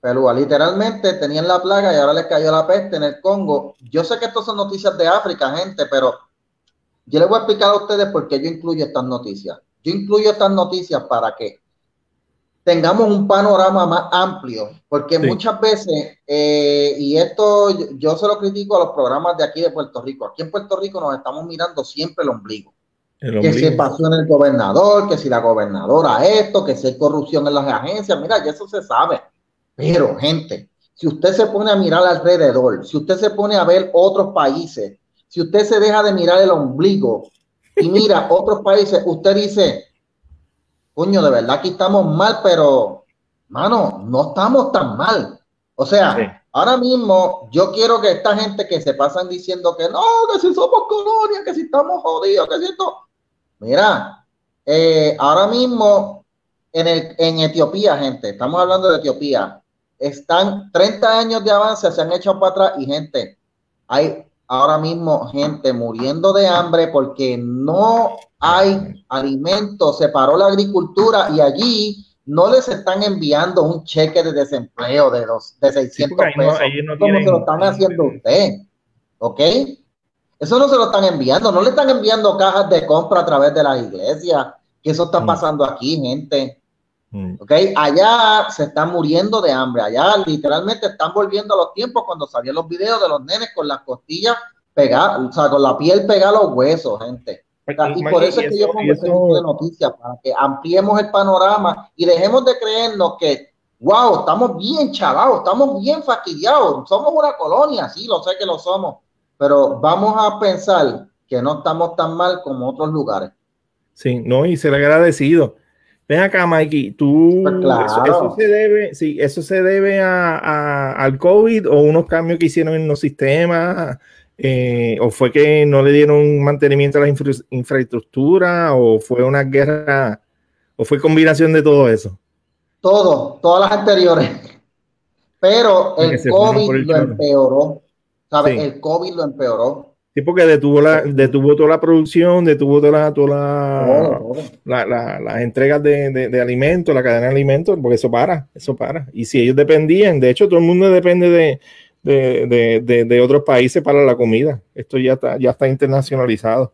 pero literalmente tenían la plaga y ahora les cayó la peste en el Congo. Yo sé que estas son noticias de África, gente, pero Yo les voy a explicar a ustedes por qué yo incluyo estas noticias. Yo incluyo estas noticias para que tengamos un panorama más amplio, porque muchas veces, eh, y esto yo, se lo critico a los programas de aquí de Puerto Rico, aquí en Puerto Rico nos estamos mirando siempre el ombligo. Que si pasó en el gobernador, que si la gobernadora esto, que si hay corrupción en las agencias, mira, ya eso se sabe. Pero, gente, si usted se pone a mirar alrededor, si usted se pone a ver otros países, si usted se deja de mirar el ombligo y mira otros países, usted dice, coño, de verdad aquí estamos mal, pero, mano, no estamos tan mal. O sea, ahora mismo yo quiero que esta gente que se pasan diciendo que no, que si somos colonia, que si estamos jodidos, que si esto. Mira, eh, ahora mismo en, el, en Etiopía, gente, estamos hablando de Etiopía, están 30 años de avance, se han hecho para atrás y gente, hay ahora mismo gente muriendo de hambre porque no hay alimentos, se paró la agricultura y allí no les están enviando un cheque de desempleo de, los, de 600 pesos, como se lo están haciendo usted, ¿ok? Eso no se lo están enviando, no le están enviando cajas de compra a través de las iglesias, que eso está mm. pasando aquí, gente. Mm. ¿Ok? Allá se están muriendo de hambre. Allá literalmente están volviendo a los tiempos cuando salían los videos de los nenes con las costillas pegadas, o sea, con la piel pegada a los huesos, gente. y por eso es que yo pongo este tipo de noticias, para que ampliemos el panorama y dejemos de creernos que, wow, estamos bien chavados, estamos bien fastidiados, somos una colonia, sí, lo sé que lo somos, pero vamos a pensar que no estamos tan mal como otros lugares. Sí, no, y ser agradecido. Ven acá, Mikey, tú, pues eso, se debe, sí, eso se debe a, al COVID o unos cambios que hicieron en los sistemas, eh, o fue que no le dieron mantenimiento a la infraestructura, o fue una guerra, o fue combinación de todo eso. Todo, todas las anteriores. Pero el COVID lo empeoró, ¿sabes? El COVID lo empeoró. Sí, porque detuvo, la, detuvo toda la producción, detuvo toda toda la, las entregas de, de, alimentos, la cadena de alimentos, porque eso para, eso para. Y si ellos dependían, de hecho, todo el mundo depende de, de otros países para la comida. Esto ya está, ya está internacionalizado.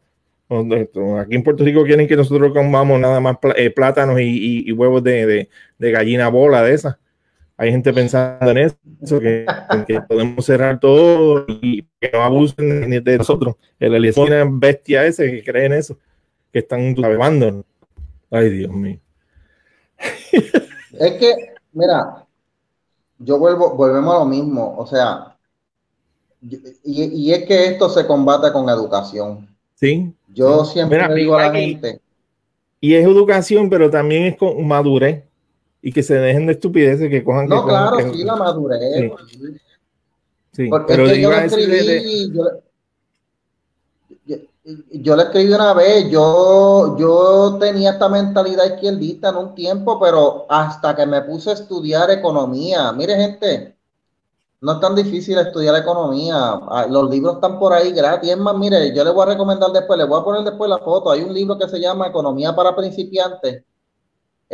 Aquí en Puerto Rico quieren que nosotros comamos nada más eh, plátanos y, y, huevos de, gallina bola de esas hay gente pensando en eso, que, podemos cerrar todo y que no abusen de nosotros. El Eliezer bestia ese que cree en eso, que están navegando. Ay, Dios mío. Es que, mira, yo vuelvo, volvemos a lo mismo, o sea, y, es que esto se combate con educación. Sí. Yo siempre digo a la gente. Y es educación, pero también es con madurez y que se dejen de estupideces que cojan. No, claro, sí, la madurez. Sí, Porque pero es que yo, le escribí, yo, le escribí una vez, yo, yo tenía esta mentalidad izquierdista en un tiempo, pero hasta que me puse a estudiar economía, mire gente, no es tan difícil estudiar economía, ah, los libros están por ahí gratis, es más, mire, yo le voy a recomendar después, le voy a poner después la foto, hay un libro que se llama Economía para principiantes,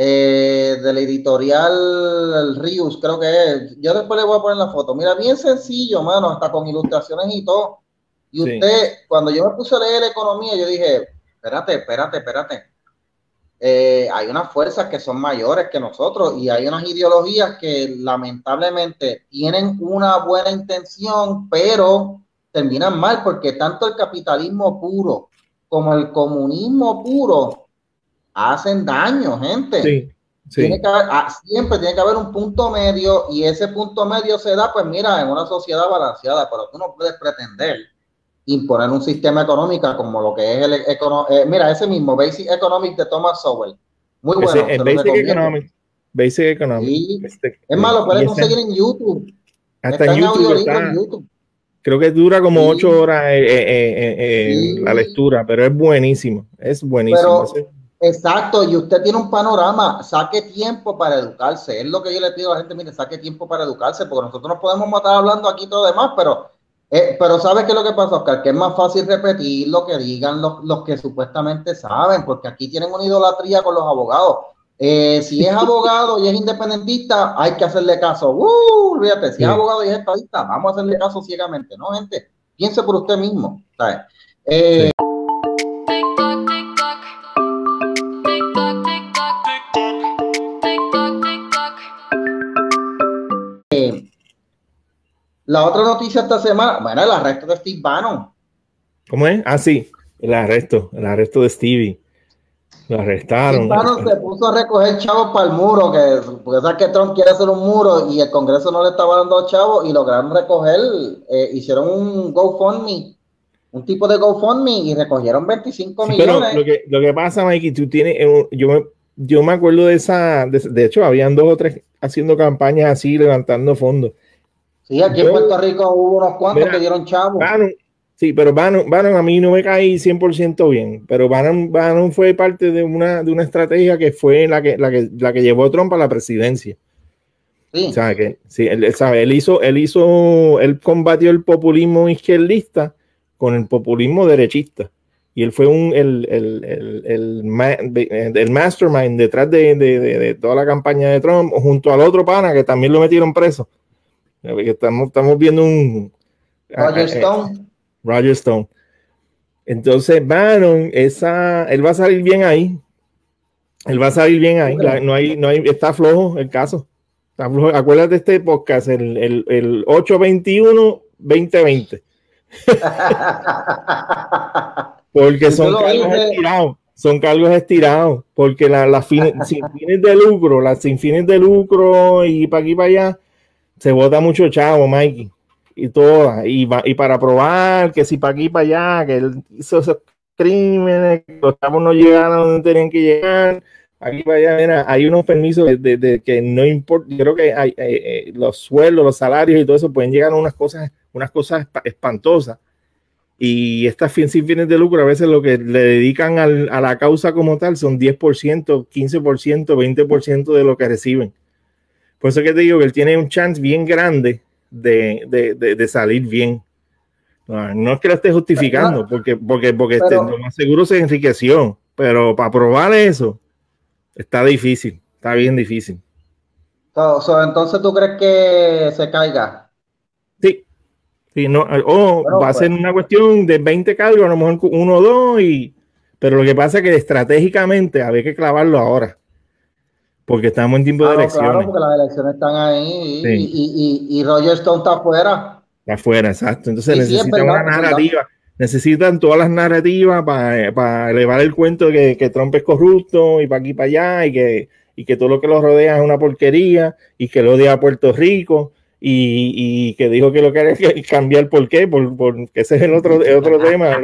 eh, de la editorial Rius, creo que es. Yo después le voy a poner la foto. Mira, bien sencillo, mano, hasta con ilustraciones y todo. Y usted, cuando yo me puse a leer economía, yo dije, espérate, espérate, espérate. Eh, hay unas fuerzas que son mayores que nosotros y hay unas ideologías que lamentablemente tienen una buena intención, pero terminan mal porque tanto el capitalismo puro como el comunismo puro hacen daño, gente. Sí, Tiene que ah, siempre tiene que haber un punto medio y ese punto medio se da, pues mira, en una sociedad balanceada, pero tú no puedes pretender imponer un sistema económico como lo que es el eh, mira, ese mismo Basic Economics de Thomas Sowell. Muy bueno. Basic Economics. Basic Economics. Este, es más, lo puedes conseguir en YouTube. Hasta en, YouTube, Creo que dura como ocho horas eh, eh, la lectura, pero es buenísimo. Es buenísimo. Exacto, y usted tiene un panorama, saque tiempo para educarse. Es lo que yo le pido a la gente, mire, saque tiempo para educarse, porque nosotros nos podemos matar hablando aquí todo demás, pero, eh, pero ¿sabes qué es lo que pasa, Oscar? Que es más fácil repetir lo que digan los, los que supuestamente saben, porque aquí tienen una idolatría con los abogados. Eh, si es abogado y es independentista, hay que hacerle caso. Uh, fíjate, si es abogado y es estadista, vamos a hacerle caso ciegamente, ¿no, gente? Piense por usted mismo. ¿sabes? Eh, La otra noticia esta semana, bueno, el arresto de Steve Bannon. ¿Cómo es? Ah, sí, el arresto, el arresto de Stevie. Lo arrestaron. Steve Bannon se puso a recoger chavos para el muro, que, porque sabes que Trump quiere hacer un muro y el Congreso no le estaba dando chavos y lograron recoger, eh, hicieron un GoFundMe un tipo de GoFundMe y recogieron 25 millones. Pero lo que, lo que pasa, Mikey, tú tienes, eh, yo me, yo me acuerdo de esa, de, hecho, habían dos o tres haciendo campañas así, levantando fondos. Sí, aquí en Puerto Rico hubo unos cuantos que dieron chavos. sí, pero Bannon, Bannon, a mí no me caí 100% bien, pero Bannon, Bannon, fue parte de una, de una estrategia que fue la que, la que, la que llevó a Trump a la presidencia. Sí. O sea, que, sí, él, sabe, él hizo, él hizo, él combatió el populismo izquierdista con el populismo derechista. Y él fue un, el, el, el, el, mastermind detrás de, de, de, toda la campaña de Trump, junto al otro pana que también lo metieron preso. Estamos, estamos viendo un... Roger Stone. Roger Stone. Entonces, Bannon, esa, él va a salir bien ahí. Él va a salir bien ahí. no hay, no hay, está flojo el caso. Está flojo. Acuérdate de este podcast, el, el, el 821-2020. porque son cargos estirados, son cargos estirados, porque las fines, sin fines de lucro, las sin fines de lucro y para aquí para allá, se vota mucho chavo, Mikey, y todo, y, y para probar que si para aquí para allá, que él hizo esos crímenes, que los chavos no llegaron donde tenían que llegar, aquí para allá, mira, hay unos permisos de, que no importa, yo creo que hay, eh, eh, los sueldos, los salarios y todo eso pueden llegar a unas cosas unas cosas espantosas. Y estas sin fines de lucro, a veces lo que le dedican al, a la causa como tal son 10%, 15%, 20% de lo que reciben. Por eso que te digo que él tiene un chance bien grande de, de, de, salir bien. No, es que lo esté justificando, porque, porque, porque este, lo más seguro se enriqueció, pero para probar eso está difícil, está bien difícil. entonces, ¿tú crees que se caiga? Sí, no, o va a ser una cuestión de 20 cargos, a lo mejor uno o dos, y, pero lo que pasa es que estratégicamente había que clavarlo ahora. Porque estamos en tiempo de elecciones. Claro, porque las elecciones están ahí y, y, Roger Stone está afuera. Está afuera, exacto. Entonces necesitan una narrativa. Necesitan todas las narrativas para, elevar el cuento de que, que, Trump es corrupto y para aquí para allá y que, y que todo lo que lo rodea es una porquería y que lo odia a Puerto Rico y, que dijo que lo quería cambiar por qué, por, porque ese es el otro, otro tema.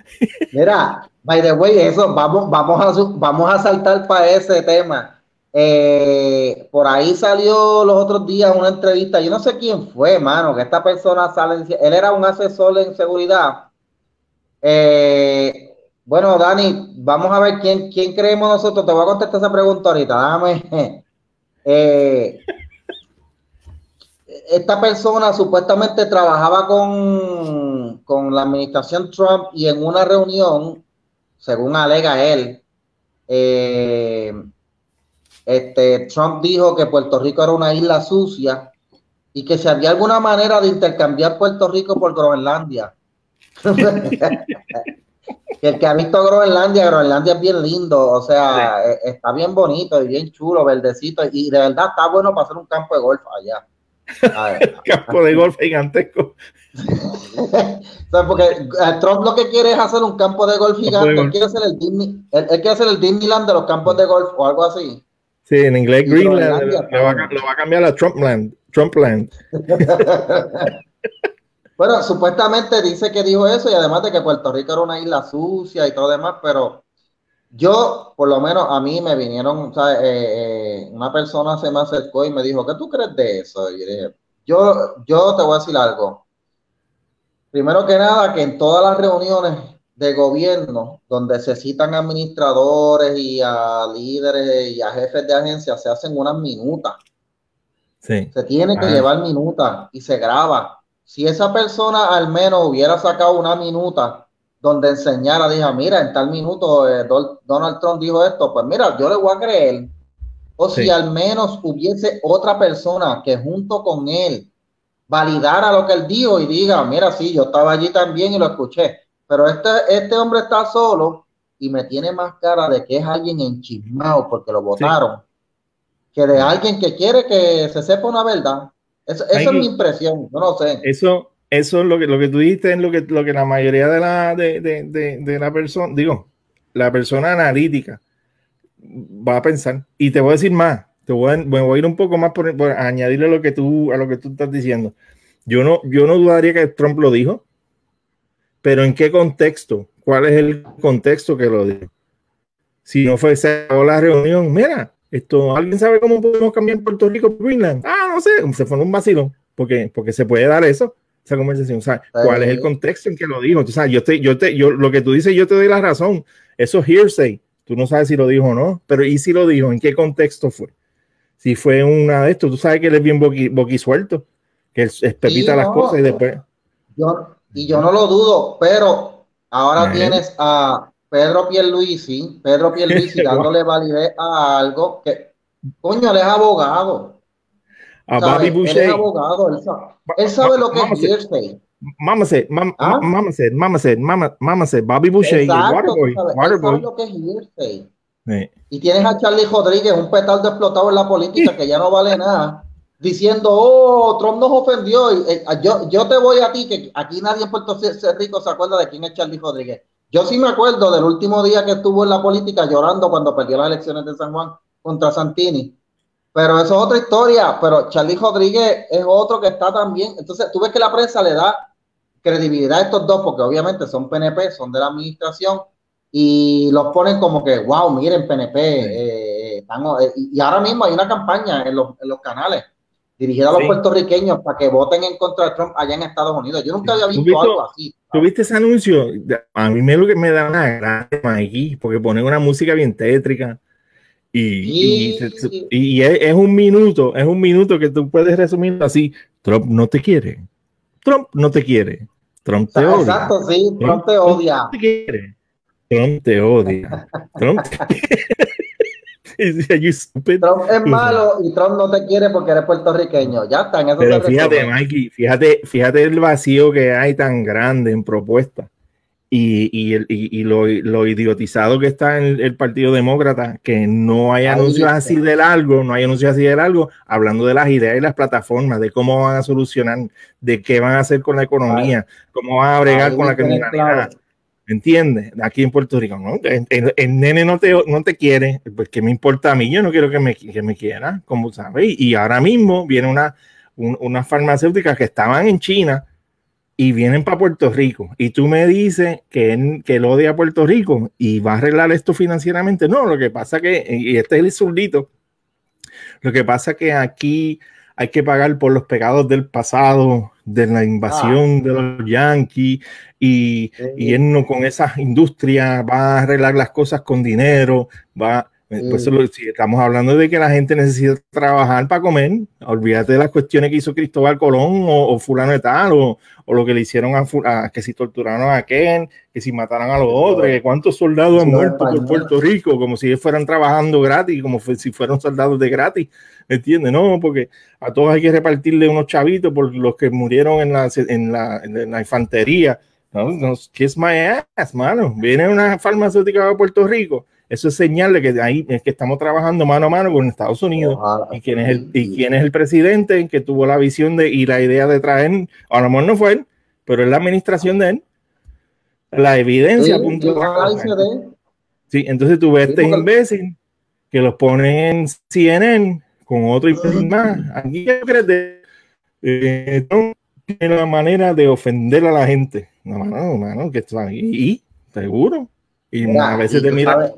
Mira, by the way, eso, vamos, vamos, a, vamos a saltar para ese tema. Eh, por ahí salió los otros días una entrevista, yo no sé quién fue, mano, que esta persona sale, él era un asesor en seguridad. Eh, bueno, Dani, vamos a ver quién, quién creemos nosotros. Te voy a contestar esa pregunta ahorita. Dame. Eh, esta persona supuestamente trabajaba con, con la administración Trump y en una reunión, según alega él, eh, este, Trump dijo que Puerto Rico era una isla sucia y que si había alguna manera de intercambiar Puerto Rico por Groenlandia. el que ha visto Groenlandia, Groenlandia es bien lindo, o sea, e, está bien bonito y bien chulo, verdecito, y de verdad está bueno para hacer un campo de golf allá. campo de golf gigantesco. porque eh, Trump lo que quiere es hacer un campo de golf gigante. Él quiere hacer el, Disney, él, quiere hacer el Disneyland de los campos de golf o algo así. Sí, en inglés Greenland lo, va, a cambiar a Trumpland. Trumpland. bueno, supuestamente dice que dijo eso y además de que Puerto Rico era una isla sucia y todo demás, pero yo, por lo menos, a mí me vinieron, eh, eh, una persona se me acercó y me dijo, ¿qué tú crees de eso? Y yo, yo te voy a decir algo. Primero que nada, que en todas las reuniones de gobierno donde se citan administradores y a líderes y a jefes de agencias, se hacen unas minutas. Sí. Se tiene que llevar minutas y se graba. Si esa persona al menos hubiera sacado una minuta donde enseñara, dije, mira, en tal minuto eh, Donald Trump dijo esto, pues mira, yo le voy a creer. O si al menos hubiese otra persona que junto con él validara lo que él dijo y diga, mira, sí, yo estaba allí también y lo escuché, pero este, este hombre está solo y me tiene más cara de que es alguien enchismado porque lo votaron, que de alguien que quiere que se sepa una verdad. Eso, es mi impresión, no lo sé. Eso, eso es lo que, lo que tú dijiste, es lo que, lo que la mayoría de la, de, de, de, la persona, digo, la persona analítica va a pensar. Y te voy a decir más, te voy a, voy a ir un poco más por, por, añadirle lo que tú, a lo que tú estás diciendo. Yo no, yo no dudaría que Trump lo dijo, pero ¿en qué contexto? ¿Cuál es el contexto que lo dijo? Si no fue la reunión, mira, esto, ¿alguien sabe cómo podemos cambiar Puerto Rico por Greenland? Ah, no sé, se fue un vacilón, porque, porque se puede dar eso, esa conversación. ¿Cuál es el contexto en que lo dijo? O sea, yo te, yo te, yo, lo que tú dices, yo te doy la razón. Eso es hearsay. Tú no sabes si lo dijo o no, pero ¿y si lo dijo? ¿En qué contexto fue? Si fue una de estos, tú sabes que él es bien boqui, suelto, que él espepita las cosas y después. Yo, y yo no lo dudo, pero ahora tienes a Pedro Pierluisi, Pedro Pierluisi dándole validez a algo que, coño, él es abogado. A Bobby Boucher. Él es abogado, él sabe, él sabe lo que es hearsay. Mama said, mama, ¿Ah? mama said, mama said, mama, mama said, Bobby Boucher, Exacto, Waterboy, Waterboy. lo que es hearsay. Sí. Y tienes a Charlie Rodríguez, un petardo explotado en la política que ya no vale nada, diciendo, oh, Trump nos ofendió. Eh, yo, yo te voy a ti, que aquí nadie en Puerto Rico se acuerda de quién es Charlie Rodríguez. Yo sí me acuerdo del último día que estuvo en la política llorando cuando perdió las elecciones de San Juan contra Santini. Pero eso es otra historia. Pero Charlie Rodríguez es otro que está también. Entonces, tú ves que la prensa le da credibilidad a estos dos, porque obviamente son PNP, son de la administración, y los ponen como que, wow, miren, PNP. Eh, eh, y ahora mismo hay una campaña en los, en los canales dirigida a los puertorriqueños para que voten en contra de Trump allá en Estados Unidos. Yo nunca había visto algo así. ¿Tuviste ese anuncio? A mí me lo que me da una gran aquí, porque ponen una música bien tétrica. Y, y, es, un minuto, es un minuto que tú puedes resumir así. Trump no te quiere. Trump no te quiere. Trump te odia. Exacto, sí, Trump, te odia. Trump te quiere. Trump te odia. Trump te quiere. Trump es malo y Trump no te quiere porque eres puertorriqueño. Ya está. En eso Pero fíjate, Mikey, fíjate, fíjate el vacío que hay tan grande en propuestas y, y, el, y, lo, lo, idiotizado que está en el, Partido Demócrata, que no hay anuncios así de largo, no hay anuncios así de largo, hablando de las ideas y las plataformas, de cómo van a solucionar, de qué van a hacer con la economía, cómo van a bregar con la criminalidad. ¿Me entiendes? Aquí en Puerto Rico, ¿no? El, nene no te, no te quiere, pues ¿qué me importa a mí? Yo no quiero que me, que me quiera, como sabes. Y, ahora mismo viene una, una farmacéutica que estaban en China y vienen para Puerto Rico. Y tú me dices que él, que él odia a Puerto Rico y va a arreglar esto financieramente. No, lo que pasa que, y este es el zurdito, lo que pasa que aquí hay que pagar por los pecados del pasado, de la invasión ah. de los yanquis, y, y, él no con esa industria va a arreglar las cosas con dinero, va, pues si estamos hablando de que la gente necesita trabajar para comer, olvídate de las cuestiones que hizo Cristóbal Colón o, fulano de tal, o, o, lo que le hicieron a, que si torturaron a Ken, que si mataran a los otros, que cuántos soldados han muerto por Puerto Rico, como si ellos fueran trabajando gratis, como si fueran soldados de gratis, ¿me entiendes? No, porque a todos hay que repartirle unos chavitos por los que murieron en la, en la, en la infantería no, no, kiss my ass, mano. Viene una farmacéutica de Puerto Rico. Eso es señal de que ahí es que estamos trabajando mano a mano con Estados Unidos. ¿Y quién, es el, ¿Y quién es el presidente que tuvo la visión de y la idea de traer? A lo mejor no fue él, pero es la administración de él. La evidencia. Sí, entonces tú ves este imbécil que los pone en CNN con otro imbécil más. Aquí yo creo que eh, tiene la manera de ofender a la gente. No, mano, mano, que está ahí, seguro. Y a veces te mira.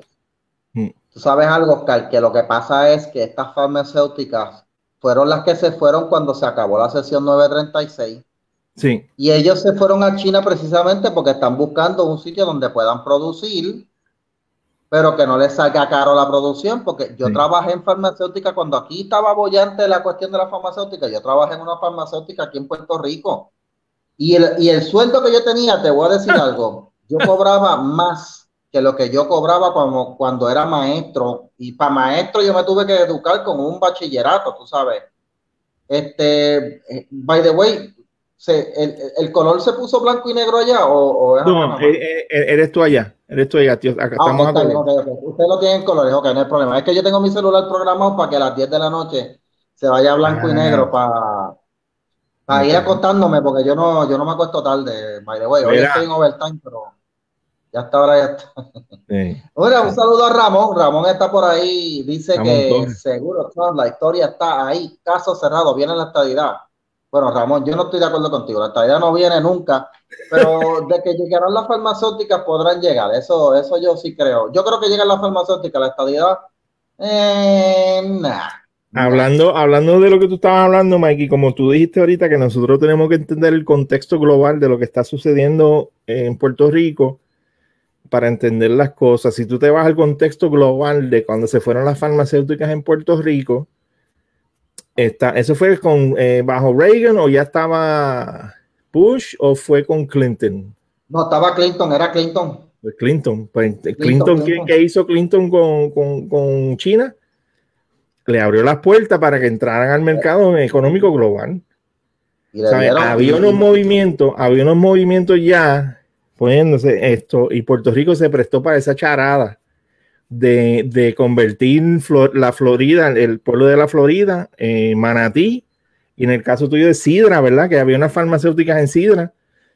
Tú sabes algo, Oscar, que lo que pasa es que estas farmacéuticas fueron las que se fueron cuando se acabó la sesión 936. Sí. Y ellos se fueron a China precisamente porque están buscando un sitio donde puedan producir pero que no les salga caro la producción, porque yo trabajé en farmacéutica cuando aquí estaba bollante la cuestión de la farmacéutica, yo trabajé en una farmacéutica aquí en Puerto Rico, y el, y el sueldo que yo tenía, te voy a decir algo, yo cobraba más que lo que yo cobraba cuando, cuando era maestro, y para maestro yo me tuve que educar con un bachillerato, tú sabes. Este, eh, by the way, se, el, el, color se puso blanco y negro allá o, o no, eh, eh, eres tú allá, eres tú allá, tío. Acá ah, estamos Usted lo tiene en colores, ok, no hay problema. Es que yo tengo mi celular programado para que a las 10 de la noche se vaya blanco y ah. negro para Para ir acostándome, porque yo no, yo no me acuesto tarde, by the way. Hoy estoy en overtime, pero ya está ahora, ya está. un saludo a Ramón. Ramón está por ahí, dice que seguro, la historia está ahí, caso cerrado, viene la estadidad. Bueno, Ramón, yo no estoy de acuerdo contigo, la estadidad no viene nunca, pero de que llegarán las farmacéuticas podrán llegar, eso, eso yo sí creo. Yo creo que llegan las farmacéuticas, la estadidad, eh, Hablando, hablando de lo que tú estabas hablando, Mikey, como tú dijiste ahorita, que nosotros tenemos que entender el contexto global de lo que está sucediendo en Puerto Rico para entender las cosas. Si tú te vas al contexto global de cuando se fueron las farmacéuticas en Puerto Rico, ¿Eso fue con eh, bajo Reagan o ya estaba Bush o fue con Clinton? No, estaba Clinton, era Clinton. Clinton. Pues, Clinton, ¿qué, hizo Clinton con, China? Le abrió las puertas para que entraran al mercado económico global. había unos movimientos, había unos movimientos ya poniéndose esto, y Puerto Rico se prestó para esa charada de, convertir la Florida, el pueblo de la Florida, en Manatí, y en el caso tuyo de Sidra, ¿verdad? Que había unas farmacéuticas en Sidra.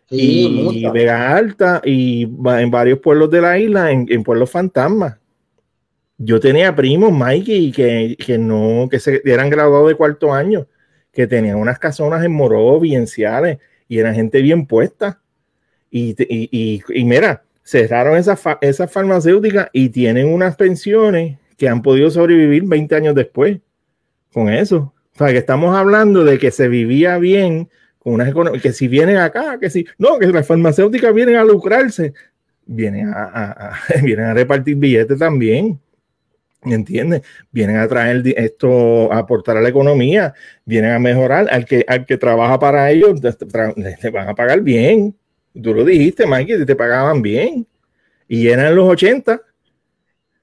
y Vega Alta y en varios pueblos de la isla, en, pueblos fantasmas. Yo tenía primos, Mikey, que, que no, que se eran graduados de cuarto año, que tenían unas casonas en Morovidenciales y eran gente bien puesta. Y, y, y mira, cerraron esas esa farmacéuticas y tienen unas pensiones que han podido sobrevivir 20 años después con eso. O sea, que estamos hablando de que se vivía bien con unas que si vienen acá, que si, no, que las farmacéuticas vienen a lucrarse, vienen a, vienen a repartir billetes también. ¿Me entiendes? Vienen a traer esto, aportar a la economía, vienen a mejorar. Al que, al que trabaja para ellos, le van a pagar bien. Tú lo dijiste, Mikey, te pagaban bien. Y eran los 80.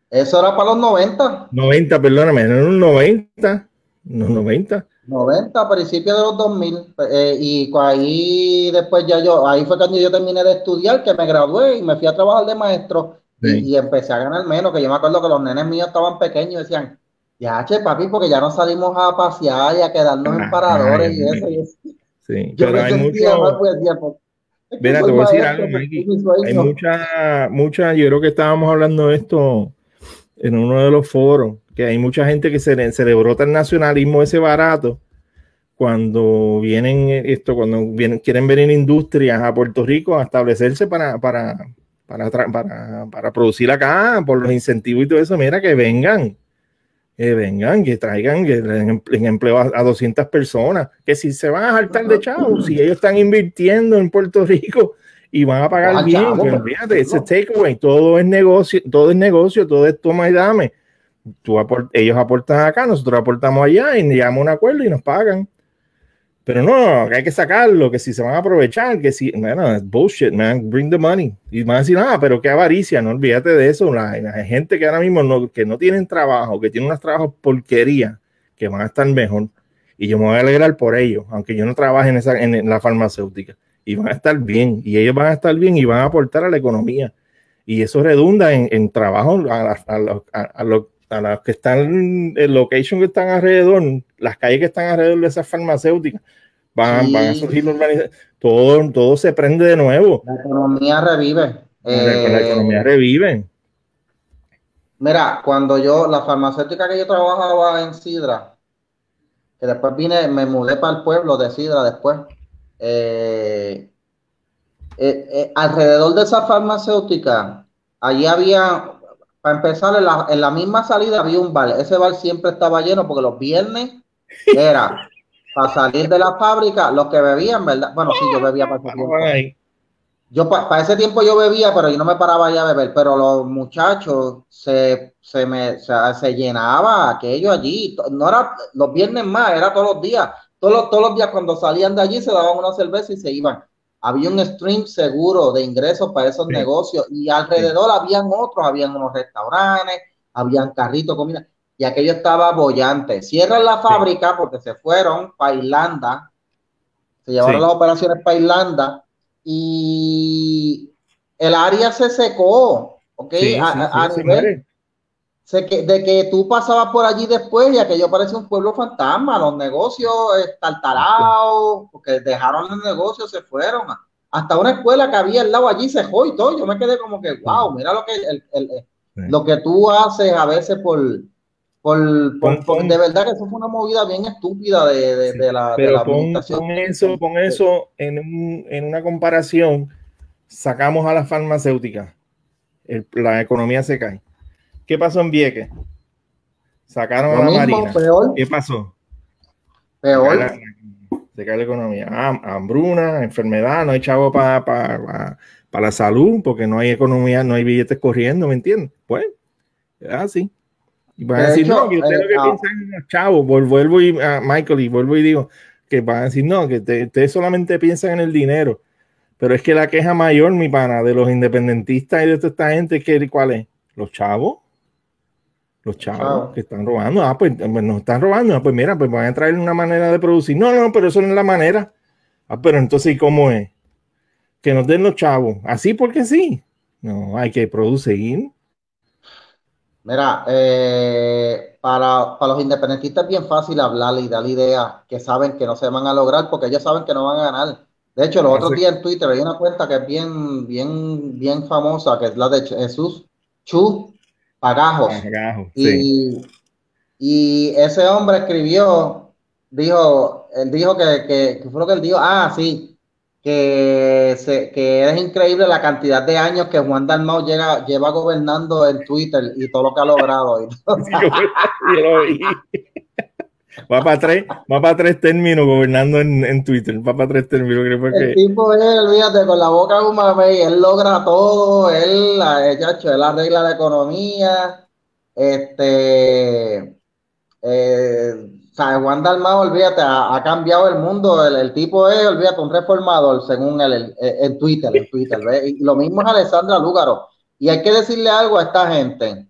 Eso era para los 90. 90, perdóname, eran los 90. Los 90. 90, a principios de los 2000. Eh, y ahí después ya yo, ahí fue cuando yo terminé de estudiar, que me gradué y me fui a trabajar de maestro. Y, empecé a ganar menos, que yo me acuerdo que los nenes míos estaban pequeños y decían, ya, che, papi, porque ya no salimos a pasear y a quedarnos en paradores y eso. Y eso. Sí, yo pero hay mucho... pues, Mira, te voy a decir algo, Hay mucha, mucha, yo creo que estábamos hablando de esto en uno de los foros, que hay mucha gente que se, le, se brota el nacionalismo ese barato cuando vienen esto, cuando vienen, quieren venir industrias a Puerto Rico a establecerse para, para, para, para producir acá, por los incentivos y todo eso, mira que vengan que vengan, que traigan, que en empleo a, 200 personas, que si se van a saltar de chavos, si ellos están invirtiendo en Puerto Rico y van a pagar bien, pues, fíjate, ese takeaway, todo es negocio, todo es negocio, todo es toma y dame. Tú ellos aportan acá, nosotros aportamos allá y llegamos a un acuerdo y nos pagan. Pero no, que hay que sacarlo, que si se van a aprovechar, que si, bueno, es bullshit, man, bring the money. Y van a decir, ah, pero qué avaricia, no olvídate de eso. La, gente que ahora mismo no, que no tienen trabajo, que tienen unos trabajos porquería, que van a estar mejor. Y yo me voy a alegrar por ellos, aunque yo no trabaje en, esa, en, la farmacéutica. Y van a estar bien, y ellos van a estar bien y van a aportar a la economía. Y eso redunda en, en trabajo a, a, los a los que están, el location que están alrededor, las calles que están alrededor de esas farmacéuticas, van, van a surgir todo, todo se prende de nuevo. La economía revive. la eh, economía revive. Mira, cuando yo, la farmacéutica que yo trabajaba en Sidra, que después vine, me mudé para el pueblo de Sidra después, eh, eh, alrededor de esa farmacéutica, allí había para empezar, en la, en la, misma salida había un bar. Ese bar siempre estaba lleno porque los viernes era para salir de la fábrica, los que bebían, ¿verdad? Bueno, sí, yo bebía para ese tiempo. Yo para ese tiempo yo bebía, pero yo no me paraba ya a beber. Pero los muchachos se, se me se, llenaba aquello allí. No era los viernes más, era todos los días. Todos los, todos los días cuando salían de allí se daban una cerveza y se iban había un stream seguro de ingresos para esos negocios y alrededor habían otros, habían unos restaurantes, habían carritos, comida, y aquello estaba bollante. Cierran la fábrica porque se fueron para Irlanda, se llevaron las operaciones para Irlanda y el área se secó, ¿ok? a, que, de que tú pasabas por allí después y aquello parece un pueblo fantasma, los negocios estartalados, porque dejaron el negocio, se fueron. Hasta una escuela que había al lado allí se fue y todo. Yo me quedé como que, wow, mira lo que, el, lo que tú haces a veces por, por, de verdad que eso fue una movida bien estúpida de, de, la, pero administración. Con eso, con eso en, un, en una comparación, sacamos a las farmacéuticas, la economía se cae ¿Qué pasó en Vieques? Sacaron a la Marina. ¿Qué pasó? Peor. Se cae la, economía. hambruna, enfermedad, no hay chavo para la salud, porque no hay economía, no hay billetes corriendo, ¿me entiendes? Pues, así. Y van a decir, no, que ustedes lo que eh, ah. piensan en los chavos, vuelvo y a Michael y vuelvo y digo, que van a decir, no, que ustedes solamente piensan en el dinero. Pero es que la queja mayor, mi pana, de los independentistas y de toda esta gente, ¿cuál es? Los chavos los chavos que están robando. Ah, pues, pues nos están robando. Ah, pues mira, pues van a traer una manera de producir. No, no, pero eso no es la manera. Ah, pero entonces, ¿y cómo es? Que nos den los chavos. Así porque sí. No, hay que producir. Mira, eh, para, para, los independentistas es bien fácil hablarle y darle ideas que saben que no se van a lograr porque ellos saben que no van a ganar. De hecho, los otros días en Twitter hay una cuenta que es bien, bien, bien famosa, que es la de Jesús Chu Pagajos. y, y, ese hombre escribió, dijo, él dijo que, que, fue lo que él dijo, ah, sí, que, se, que es increíble la cantidad de años que Juan Dalmau llega, lleva gobernando en Twitter y todo lo que ha logrado. Va para tres, va para tres términos gobernando en, en Twitter. Va para tres términos. Creo que... El tipo es, olvídate, con la boca un mamey, él logra todo, él, hecho, él arregla la economía. Este, eh, Juan Dalmao, olvídate, ha, cambiado el mundo. El, tipo es, olvídate, un reformador, según él, en Twitter, en Twitter. Y lo mismo es Alexandra Lúgaro. Y hay que decirle algo a esta gente.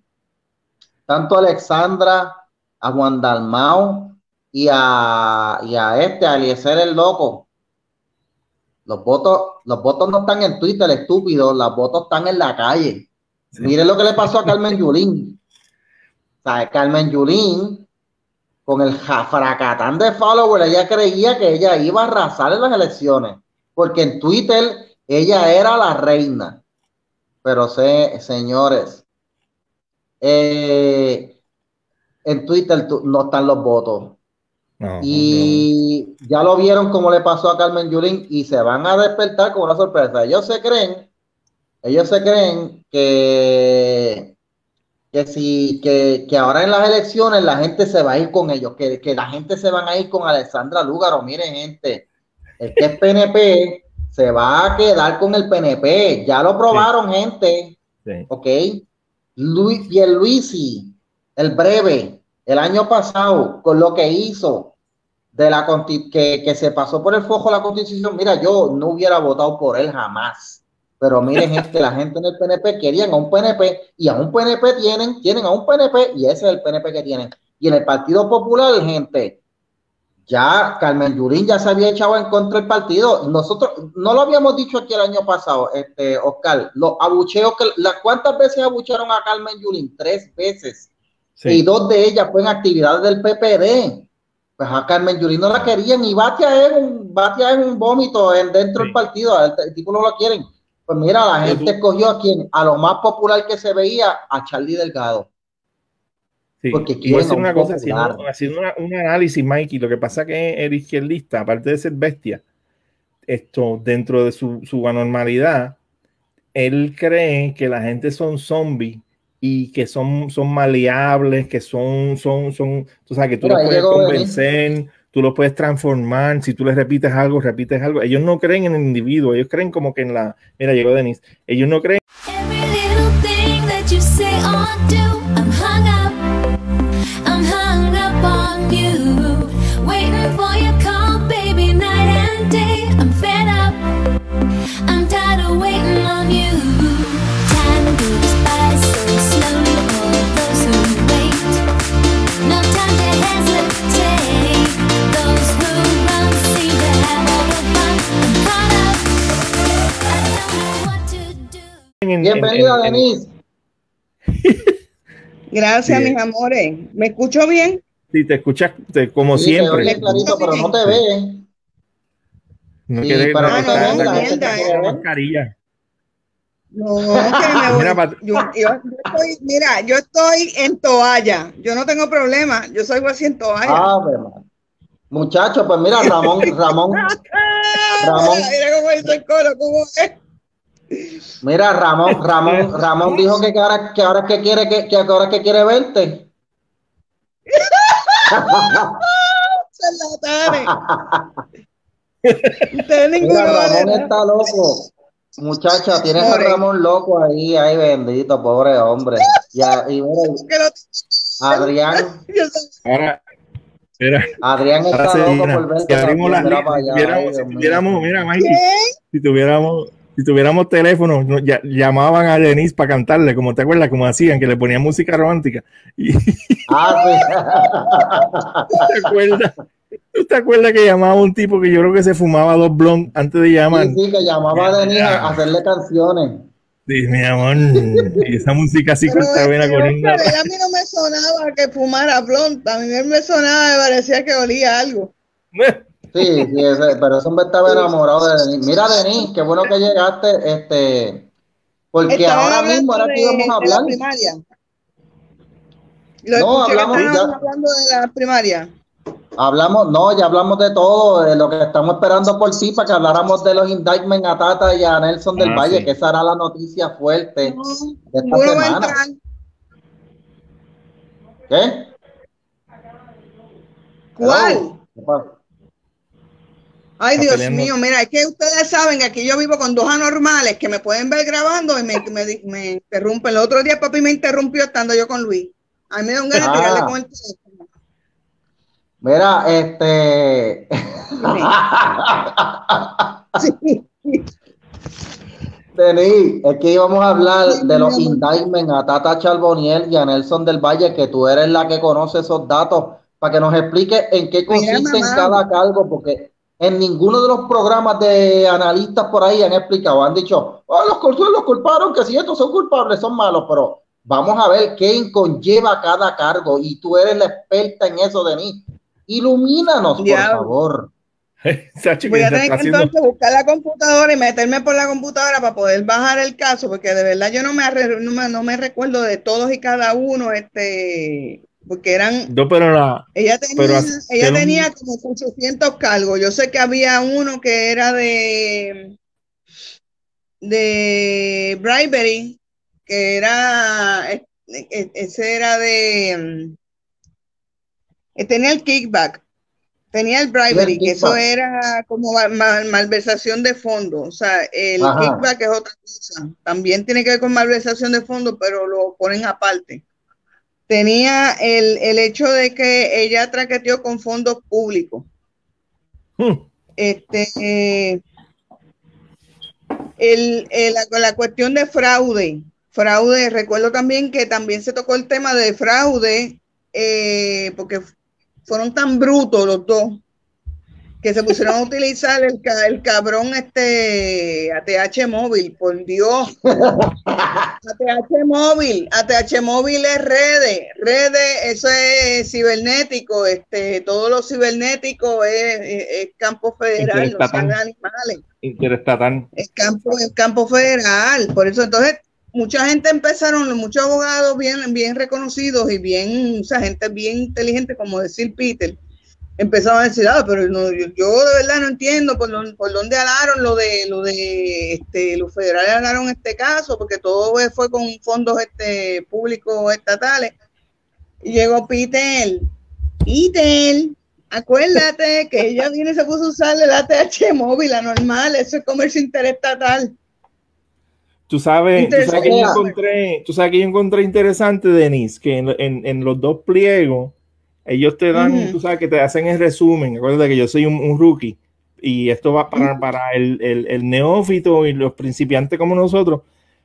Tanto Alexandra, a Juan Dalmao, y a, y a este, a Eliezer el loco. Los votos, los votos no están en Twitter, estúpido, los votos están en la calle. Miren lo que le pasó a Carmen Yulín. O sea, Carmen Yulín, con el fracatán de followers, ella creía que ella iba a arrasar en las elecciones, porque en Twitter ella era la reina. Pero sé, señores, eh, en Twitter no están los votos y ya lo vieron como le pasó a Carmen Yulín y se van a despertar con una sorpresa. Ellos se creen, ellos se creen que, que si, que, ahora en las elecciones la gente se va a ir con ellos, que, la gente se van a ir con Alexandra Lúgaro. Miren, gente, el que es PNP se va a quedar con el PNP. Ya lo probaron, gente. Ok. Luis, y el Luisi, el breve, el año pasado, con lo que hizo, de la que, que se pasó por el fojo la constitución, mira, yo no hubiera votado por él jamás. Pero miren, es que la gente en el PNP querían a un PNP y a un PNP tienen, tienen a un PNP y ese es el PNP que tienen. Y en el Partido Popular, gente, ya Carmen Yurín ya se había echado en contra del partido. Nosotros no lo habíamos dicho aquí el año pasado, este Oscar, los abucheos que la, ¿cuántas veces abuchearon a Carmen Yurín? Tres veces. Y dos de ellas fueron actividades del PPD. Pues a Carmen Yulín no la querían y Batia es un, Batia es un vómito en, dentro del partido, el, tipo no lo quieren. Pues mira, la gente escogió a quien, a lo más popular que se veía, a Charlie Delgado. Porque quieren una cosa, haciendo, un análisis, Mikey, lo que pasa que el izquierdista, aparte de ser bestia, esto dentro de su, su anormalidad, él cree que la gente son zombies y que son, son maleables, que son, son, son, tú sabes, que tú los puedes convencer, tú los puedes transformar, si tú les repites algo, repites algo. Ellos no creen en el individuo, ellos creen como que en la, mira, llegó Denis, ellos no creen. Bienvenida, Denise. Gracias, mis amores. ¿Me escucho bien? Sí, te escuchas como siempre. Te clarito, pero no te ven. No sí, quiere pero no, no, no, la mascarilla. No, que me voy. Mira, yo, yo, yo estoy, mira, yo estoy en toalla. Yo no tengo problema. Yo soy así en toalla. Ah, Muchachos, pues mira, Ramón, Ramón, Ramón. Mira cómo dice el coro, cómo es. Mira, Ramón, Ramón, Ramón dijo que ahora que ahora que quiere que, que ahora que quiere verte. Ustedes ninguno Mira, Ramón está loco. Muchacha, tienes a Ramón loco ahí, ay bendito, pobre hombre. Ya, y mira, Adrián. Ahora, Mira, Adrián está loco por ver si abrimos las mira, Mikey, si tuviéramos, si tuviéramos teléfono, llamaban a Denise para cantarle, como te acuerdas, como hacían, que le ponían música romántica. Y, ah, sí. ¿Te acuerdas? ¿Tú te acuerdas que llamaba a un tipo que yo creo que se fumaba dos blonds antes de llamar? Sí, sí que llamaba a Denise a hacerle canciones. Sí, mi amor, y esa música así corta vena con A mí no me sonaba que fumara blond, a mí me sonaba, me parecía que olía algo. Sí, sí pero eso me estaba enamorado de Denis. Mira, Denis, qué bueno que llegaste, este, porque ahora mismo, ahora que íbamos a hablar. primaria. no, hablamos ya. hablando de la primaria. Hablamos, no, ya hablamos de todo, de lo que estamos esperando por sí, para que habláramos de los indictments a Tata y a Nelson del ah, Valle, que esa era la noticia fuerte de esta semana. ¿Qué? ¿Cuál? Ay, Dios mío, mira, es que ustedes saben que aquí yo vivo con dos anormales que me pueden ver grabando y me, me, interrumpen. El otro día papi me interrumpió estando yo con Luis. A mí me da un ganas de tirarle ah. con el teléfono. Mira, este. sí. Denis, es que íbamos a hablar de los indictments a Tata Charboniel y a Nelson del Valle, que tú eres la que conoce esos datos, para que nos explique en qué consiste en cada cargo, porque en ninguno de los programas de analistas por ahí han explicado, han dicho, oh, los, los culparon, que si estos son culpables, son malos, pero vamos a ver qué conlleva cada cargo, y tú eres la experta en eso, Denis. Ilumínanos, por favor. Voy a tener que entonces buscar la computadora y meterme por la computadora para poder bajar el caso, porque de verdad yo no me, no me, recuerdo de todos y cada uno, este, porque eran... No, pero la, ella tenía, ella tenía como 800 cargos. Yo sé que había uno que era de de bribery, que era, ese era de, mm, tenía el kickback, Tenía el bribery, que eso era como malversación de fondos. O sea, el kickback es otra cosa. También tiene que ver con malversación de fondos, pero lo ponen aparte. Tenía el, hecho de que ella traqueteó con fondos públicos. Hmm. Este, el, la, cuestión de fraude. Fraude, recuerdo también que también se tocó el tema de fraude, eh, porque fueron tan brutos los dos que se pusieron a utilizar el, el cabrón este ATH móvil, por Dios. ATH móvil, ATH móvil es redes, redes, eso es cibernético, este, todo lo cibernético es, campo federal, no son animales. Interestatal. Es campo, es campo federal, por eso entonces mucha gente empezaron, muchos abogados bien, bien reconocidos y bien, o sea, gente bien inteligente, como decir Peter, empezaron a decir, ah, pero no, yo, de verdad no entiendo por, por dónde alaron lo de, lo de, este, los federales alaron este caso, porque todo fue con fondos este, públicos estatales. Y llegó Peter, Peter, acuérdate que ella viene y se puso a usar el ATH móvil, anormal, eso es comercio interestatal. Tú sabes, tú sabes, que yo encontré, tú sabes que yo encontré interesante, Denise, que en, en, los dos pliegos, ellos te dan, tú sabes que te hacen el resumen. Acuérdate que yo soy un, rookie y esto va para, para el, el, el, neófito y los principiantes como nosotros.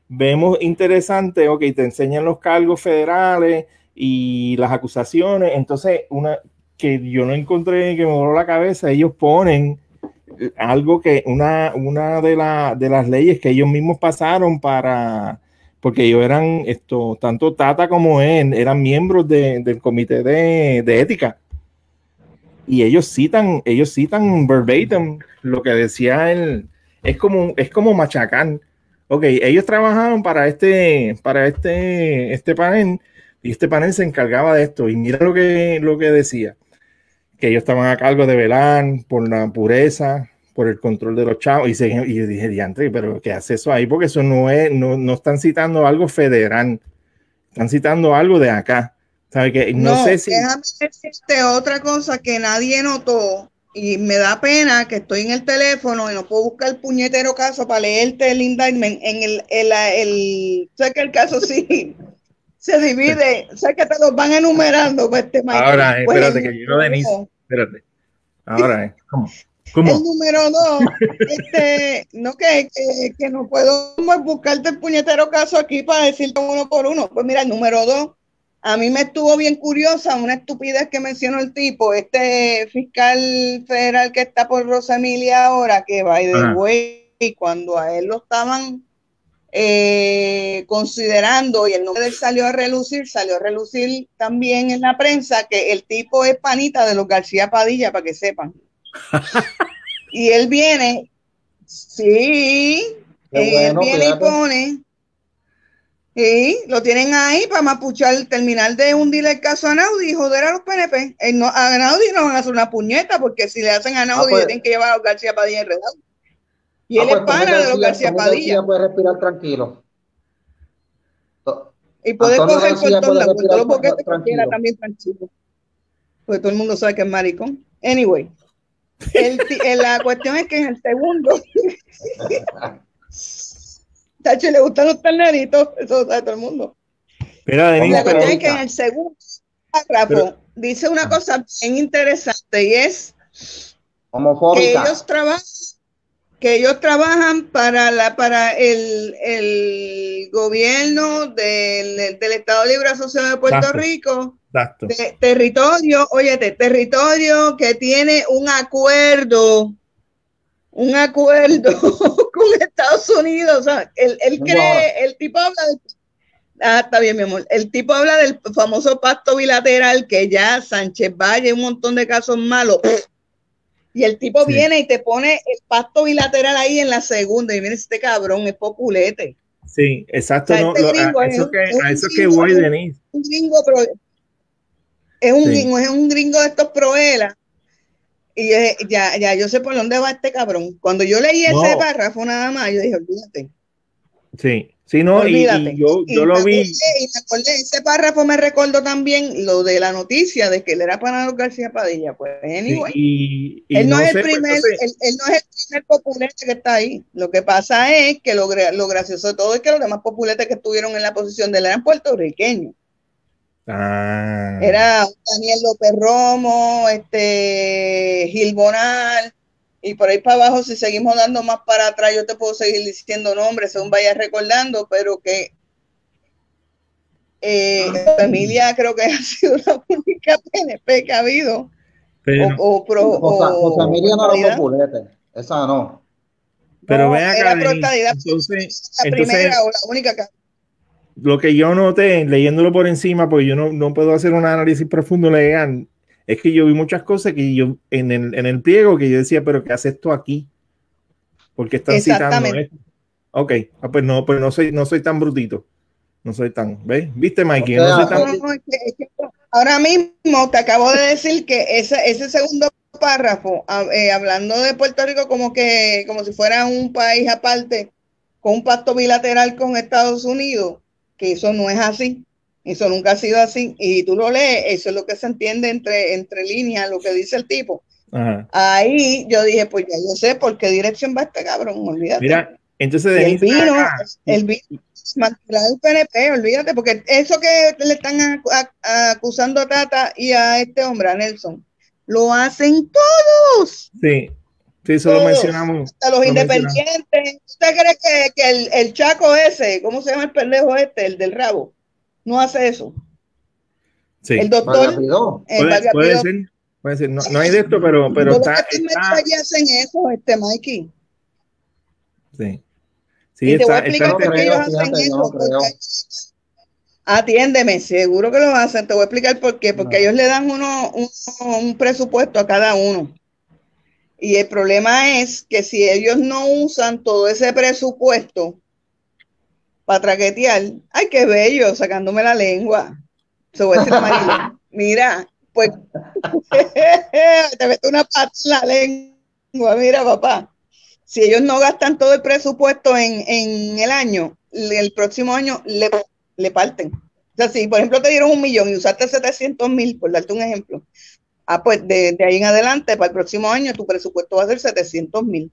Vemos interesante, ok, te enseñan los cargos federales y las acusaciones. Entonces, una que yo no encontré, que me voló la cabeza, ellos ponen algo que una, una de, de las leyes que ellos mismos pasaron para, porque ellos eran, esto, tanto Tata como él, eran miembros del comité de, de, ética. Y ellos citan, ellos citan verbatim lo que decía él. Es como, es como machacán. Ok, ellos trabajaban para este, para este, este panel y este panel se encargaba de esto. Y mira lo que, lo que decía, que ellos estaban a cargo de velar por la pureza, por el control de los chavos. Y, se, y yo dije, diantre, pero ¿qué hace eso ahí? Porque eso no es, no, no están citando algo federal, están citando algo de acá. ¿Sabe que no, sé si. Déjame decirte otra cosa que nadie notó y me da pena que estoy en el teléfono y no puedo buscar el puñetero caso para leerte el indictment en el, el, el, sé que el caso sí se divide, sé que te los van enumerando pues, este Ahora, pues, espérate, que yo Denise, espérate. Ahora, ¿cómo? ¿Cómo? El número dos, este, no que, que, no puedo buscarte el puñetero caso aquí para decirte uno por uno. Pues mira, el número dos, a mí me estuvo bien curiosa una estupidez que mencionó el tipo, este fiscal federal que está por Rosa Emilia ahora, que va y de güey, cuando a él lo estaban eh, considerando y el nombre de él salió a relucir, salió a relucir también en la prensa que el tipo es panita de los García Padilla, para que sepan. Y él viene, sí, él viene y pone, y lo tienen ahí para mapuchar, terminar de hundir el caso a Naudi y joder a los PNP. Eh, no, a Naudi no van a hacer una puñeta, porque si le hacen a Naudi, ah, pues. tienen que llevar a los García Padilla enredado. Y ah, él es pues, pana de los García Padilla. puede respirar tranquilo. Y puede coger por todos los boquetes que quiera también tranquilo. Porque todo el mundo sabe que es maricón. Anyway. El, la cuestión es que en el segundo, Tacho, le gustan los terneritos, eso sabe todo el mundo. la cuestión es que en el segundo párrafo dice una cosa bien interesante y es que ellos trabajan que ellos trabajan para la para el, el gobierno del, del, Estado Libre Asociado de Puerto Rico territorio, óyete, territorio que tiene un acuerdo, un acuerdo con Estados Unidos. O sea, él, cree, el tipo habla del Ah, está bien, mi amor. El tipo habla del famoso pacto bilateral que ya Sánchez Valle, un montón de casos malos. Y el tipo viene y te pone el pacto bilateral ahí en la segunda. Y viene este cabrón, es populete. Sí, exacto. no, este a, eso que, a eso que voy, Denise. Un gringo, es un, gringo, es un gringo de estos proelas. Y ya, ya, yo sé por dónde va este cabrón. Cuando yo leí ese párrafo nada más, yo dije, olvídate. Sí, sí, no, y, yo, yo lo vi. y me acordé, ese párrafo me recordó también lo de la noticia de que él era para García Padilla. Pues, anyway, y, él, no, es el primer, él, no es el primer populete que está ahí. Lo que pasa es que lo, lo gracioso de todo es que los demás populetes que estuvieron en la posición de él eran puertorriqueños. Ah. Era Daniel López Romo, este Gil Bonal, y por ahí para abajo, si seguimos dando más para atrás, yo te puedo seguir diciendo nombres según vayas recordando, pero que eh, familia creo que ha sido la única PNP que ha habido. o, pro, o, familia no era populete, esa no. Pero vea acá, entonces, la primera o la única que lo que yo noté leyéndolo por encima, porque yo no, no, puedo hacer un análisis profundo legal, es que yo vi muchas cosas que yo en el, en el pliego que yo decía, pero ¿qué hace esto aquí? Porque están citando esto. Ok, ah, pues no, pues no soy, no soy tan brutito. No soy tan, ¿ves? ¿Viste, Mikey? ahora mismo te acabo de decir que ese, ese segundo párrafo, eh, hablando de Puerto Rico como que, como si fuera un país aparte, con un pacto bilateral con Estados Unidos, que eso no es así. Eso nunca ha sido así. Y tú lo lees, eso es lo que se entiende entre, entre líneas, lo que dice el tipo. Ahí yo dije, pues ya yo sé por qué dirección va este cabrón, olvídate. Mira, entonces de el vino, el vino, el PNP, olvídate, porque eso que le están acusando a Tata y a este hombre, a Nelson, lo hacen todos. Sí, sí, eso lo mencionamos. Hasta los independientes. ¿Usted cree que, que el, el, chaco ese, ¿cómo se llama el pendejo este, el del rabo? No hace eso. Sí. El doctor. Eh, puede, puede, ser, puede ser. No, no, hay de esto, pero, pero está. está... hacen eso, este Mikey. Sí. Sí, y te voy a está- explicar está- por qué ellos hacen fíjate, eso. porque- Atiéndeme, seguro que lo hacen. Te voy a explicar por qué. Porque No. ellos le dan uno, un, un presupuesto a cada uno. Y el problema es que si ellos no usan todo ese presupuesto para traquetear, ay, qué bello, sacándome la lengua. Se decir a Marilyn, mira, pues te meto una pata en la lengua, mira, papá. Si ellos no gastan todo el presupuesto en, en el año, el próximo año le, le parten. O sea, si por ejemplo te dieron un millón y usaste 700 mil, por darte un ejemplo, ah, pues de, de ahí en adelante, para el próximo año, tu presupuesto va a ser 700 mil.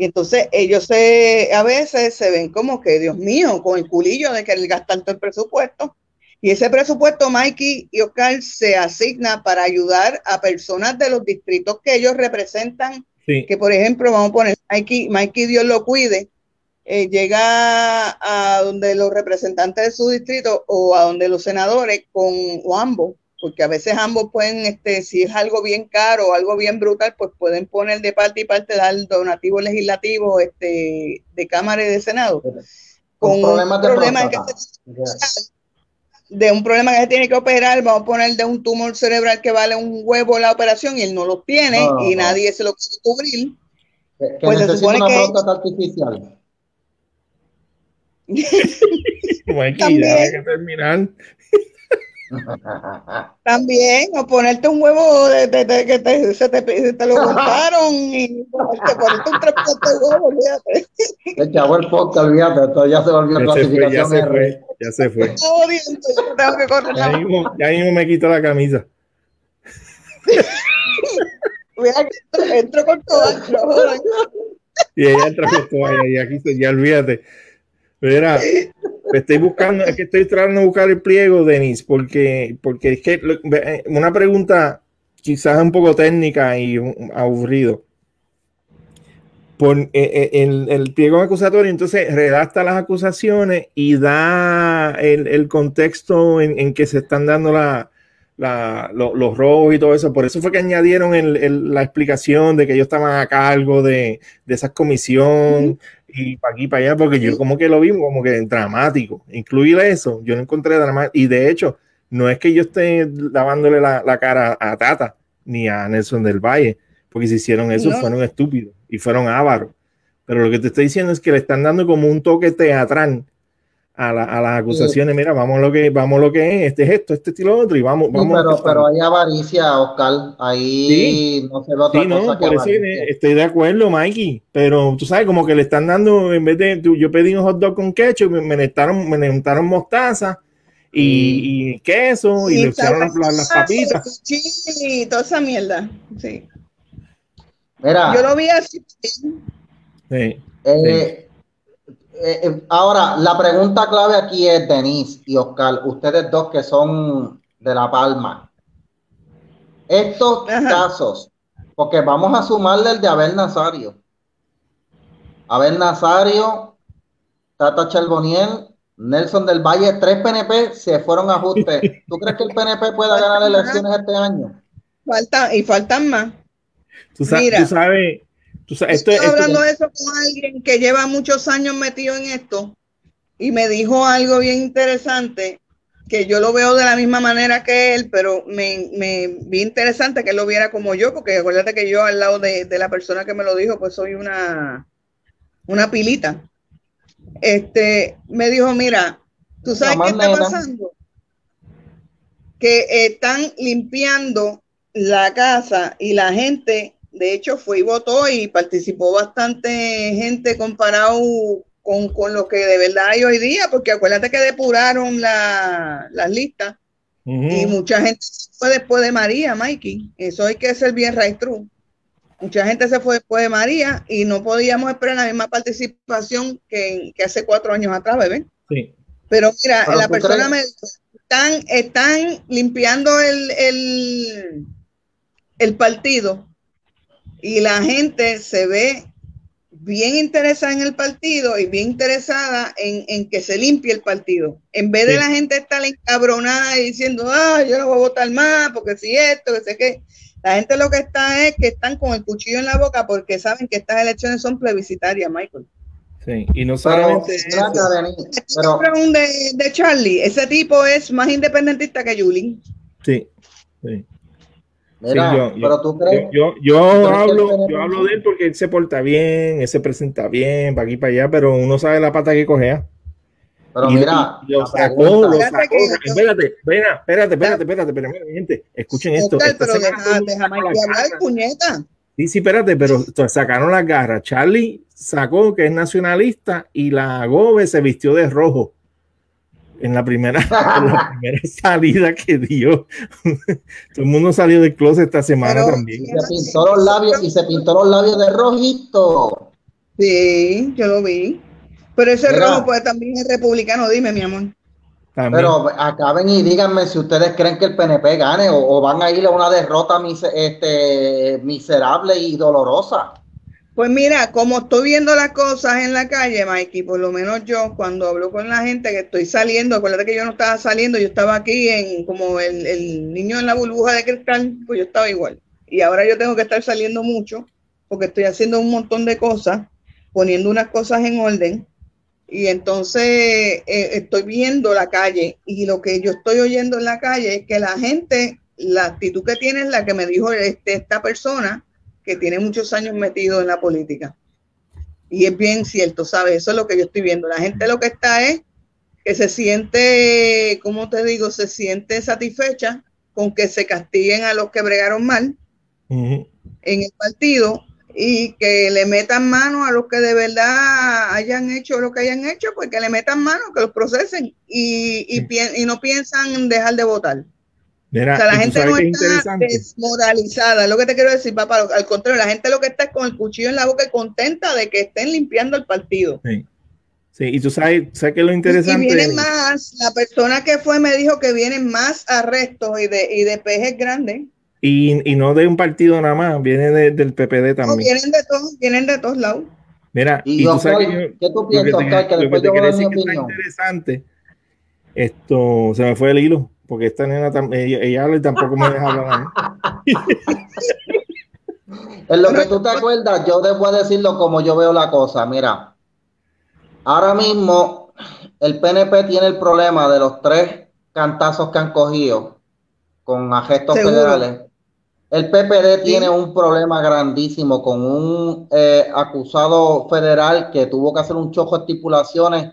Y entonces ellos se, a veces se ven como que, Dios mío, con el culillo de querer gastar todo el presupuesto. Y ese presupuesto, Mikey y Oscar, se asigna para ayudar a personas de los distritos que ellos representan. Sí, que por ejemplo, vamos a poner, Mikey, Mikey Dios lo cuide, eh, llega a donde los representantes de su distrito o a donde los senadores con o ambos, porque a veces ambos pueden, este, si es algo bien caro o algo bien brutal, pues pueden poner de parte y parte, dar donativo legislativo este, de Cámara y de Senado. Con un de problema que próstata. se- de un problema que se tiene que operar, vamos a poner de un tumor cerebral que vale un huevo la operación y él no lo tiene No, y no. nadie se lo puede cubrir. Que, que Pues se supone una que- próstata artificial. Ya hay que terminar. También, o ponerte un huevo de, de- de- que te, se te, se te lo cortaron y ponerte, ponerte un trasplante de huevo, olvídate. El chavo el podcast, olvídate, esto ya se volvió se fue, ya clasificación se fue, ya se fue. Odio, entonces yo tengo que correr Ya la mismo, ya mismo me quito la camisa. Entro, con todo. Y ella entra con toalla y aquí se, ya olvídate. Mira, estoy buscando, es que estoy tratando de buscar el pliego, Denis, porque, porque es que ve- una pregunta quizás un poco técnica y aburrido. Por, eh, eh, el, el pliego acusatorio, entonces redacta las acusaciones y da el, contexto en, en que se están dando la, la- lo- los robos y todo eso. Por eso fue que añadieron la explicación de que ellos estaban a cargo de, de esa comisión y para aquí para allá, porque yo como que lo vi como que dramático. Incluir eso, yo no encontré dramático. Y de hecho, no es que yo esté lavándole la, la cara a Tata ni a Nelson del Valle, porque si hicieron eso No. fueron estúpidos y fueron ávaros. Pero lo que te estoy diciendo es que le están dando como un toque teatral a, la- a las acusaciones. Mira, vamos a lo que vamos a lo que es, este es esto, este estilo otro, y vamos, Sí, vamos a pero, pero hay avaricia, Oscar. Ahí no se ve otra Sí, no, cosa que por eso estoy de acuerdo, Mikey. Pero tú sabes, como que le están dando, en vez de, tú- yo pedí un hot dog con ketchup, me, me necesitaron, me necesitaron mostaza y, y queso y, Y le echaron las, salsa, las- las papitas. y toda esa mierda. Sí. Mira, Yo lo vi así. Sí. eh, eh, eh, ahora, la pregunta clave aquí es, Denise y Oscar, ustedes dos que son de La Palma. Estos Ajá. casos, porque vamos a sumarle el de Abel Nazario. Abel Nazario, Tata Charboniel, Nelson del Valle, tres PNP se fueron a ajuste. ¿Tú crees que el PNP pueda ganar elecciones este año? Falta, y faltan más. Tú, sa- Mira. tú sabes, tú sabes, esto, Estoy esto- hablando de eso con alguien que lleva muchos años metido en esto y me dijo algo bien interesante que yo lo veo de la misma manera que él, pero me, me vi interesante que él lo viera como yo, porque acuérdate que yo al lado de, de la persona que me lo dijo, pues soy una, una pilita. Este, me dijo, mira, ¿tú sabes qué está pasando? Que están limpiando la casa y la gente, de hecho, fue y votó y participó bastante gente comparado con, con lo que de verdad hay hoy día, porque acuérdate que depuraron la- las listas y mucha gente se fue después de María, Mikey. Eso hay que ser bien right true. Mucha gente se fue después de María y no podíamos esperar la misma participación que, que hace cuatro años atrás, bebé. Sí. Pero mira, Pero la persona crees- me dijo, están, están limpiando el, el, el partido y la gente se ve bien interesada en el partido y bien interesada en, en que se limpie el partido. En vez de Sí. la gente estar encabronada y diciendo, ah, yo no voy a votar más porque si esto, que sé qué. La gente lo que está es que están con el cuchillo en la boca porque saben que estas elecciones son plebiscitarias, Michael. Sí, y no solamente Pero, pero- de, de Charlie, ese tipo es más independentista que Yulín. Sí, sí. Mira, Sí, yo- yo- pero tú crees, Yo, yo, yo crees que el hablo, yo hablo de él porque él se porta bien, él se presenta bien, para aquí para allá, pero uno sabe la pata que cogea. pero Y- mira, lo sacó, lo Espérate sacó. Espérate, espérate, espérate, espérate, espérate, pero mira, mi gente, escuchen esto. Esta pero deja, hablar, puñeta. Sí, sí, espérate, pero sacaron las garras. Charlie sacó que es nacionalista y la Gobe se vistió de rojo en la primera, en la primera salida que dio. Todo el mundo salió del closet esta semana Pero- también. y se pintó los labios y se pintó los labios de rojito. Sí, yo lo vi. Pero ese Mira. rojo pues también es republicano, dime, mi amor. También. Pero acaben y díganme si ustedes creen que el PNP gane o, o van a ir a una derrota este, miserable y dolorosa. Pues mira, como estoy viendo las cosas en la calle, Mikey, por lo menos yo cuando hablo con la gente que estoy saliendo, acuérdate que yo no estaba saliendo, yo estaba aquí en como el, el niño en la burbuja de cristal, pues yo estaba igual. Y ahora yo tengo que estar saliendo mucho porque estoy haciendo un montón de cosas, poniendo unas cosas en orden. Y entonces eh, estoy viendo la calle y lo que yo estoy oyendo en la calle es que la gente, la actitud que tiene es la que me dijo este, esta persona, que tiene muchos años metido en la política. Y es bien cierto, ¿sabes? Eso es lo que yo estoy viendo. La gente lo que está es que se siente, ¿cómo te digo? Se siente satisfecha con que se castiguen a los que bregaron mal en el partido y que le metan mano a los que de verdad hayan hecho lo que hayan hecho, pues que le metan mano, que los procesen y, y, y no piensan dejar de votar. Mira, O sea, la y gente no está desmoralizada, es lo que te quiero decir, papá. Al contrario, la gente lo que está es con el cuchillo en la boca y contenta de que estén limpiando el partido. Sí. Sí, y tú sabes, ¿sabes qué es lo Y interesante? vienen más, la persona que fue me dijo que vienen más arrestos y de, y de pejes grandes. Y, y no de un partido nada más, viene de- del PPD No, también. vienen de todos, vienen de todos lados. Mira, Y, y, tú sabes que ¿qué tú lo que piensas, te? Que lo que después te yo voy a quería dar mi decir que está opinión. interesante, esto se me fue el hilo, porque esta nena tam- ella, ella habla y tampoco me deja hablar. a. En lo que tú te acuerdas, yo debo decirlo como yo veo la cosa. Mira, ahora mismo el PNP tiene el problema de los tres cantazos que han cogido con gestos Seguro. federales. El PPD tiene un problema grandísimo con un eh, acusado federal que tuvo que hacer un chojo de estipulaciones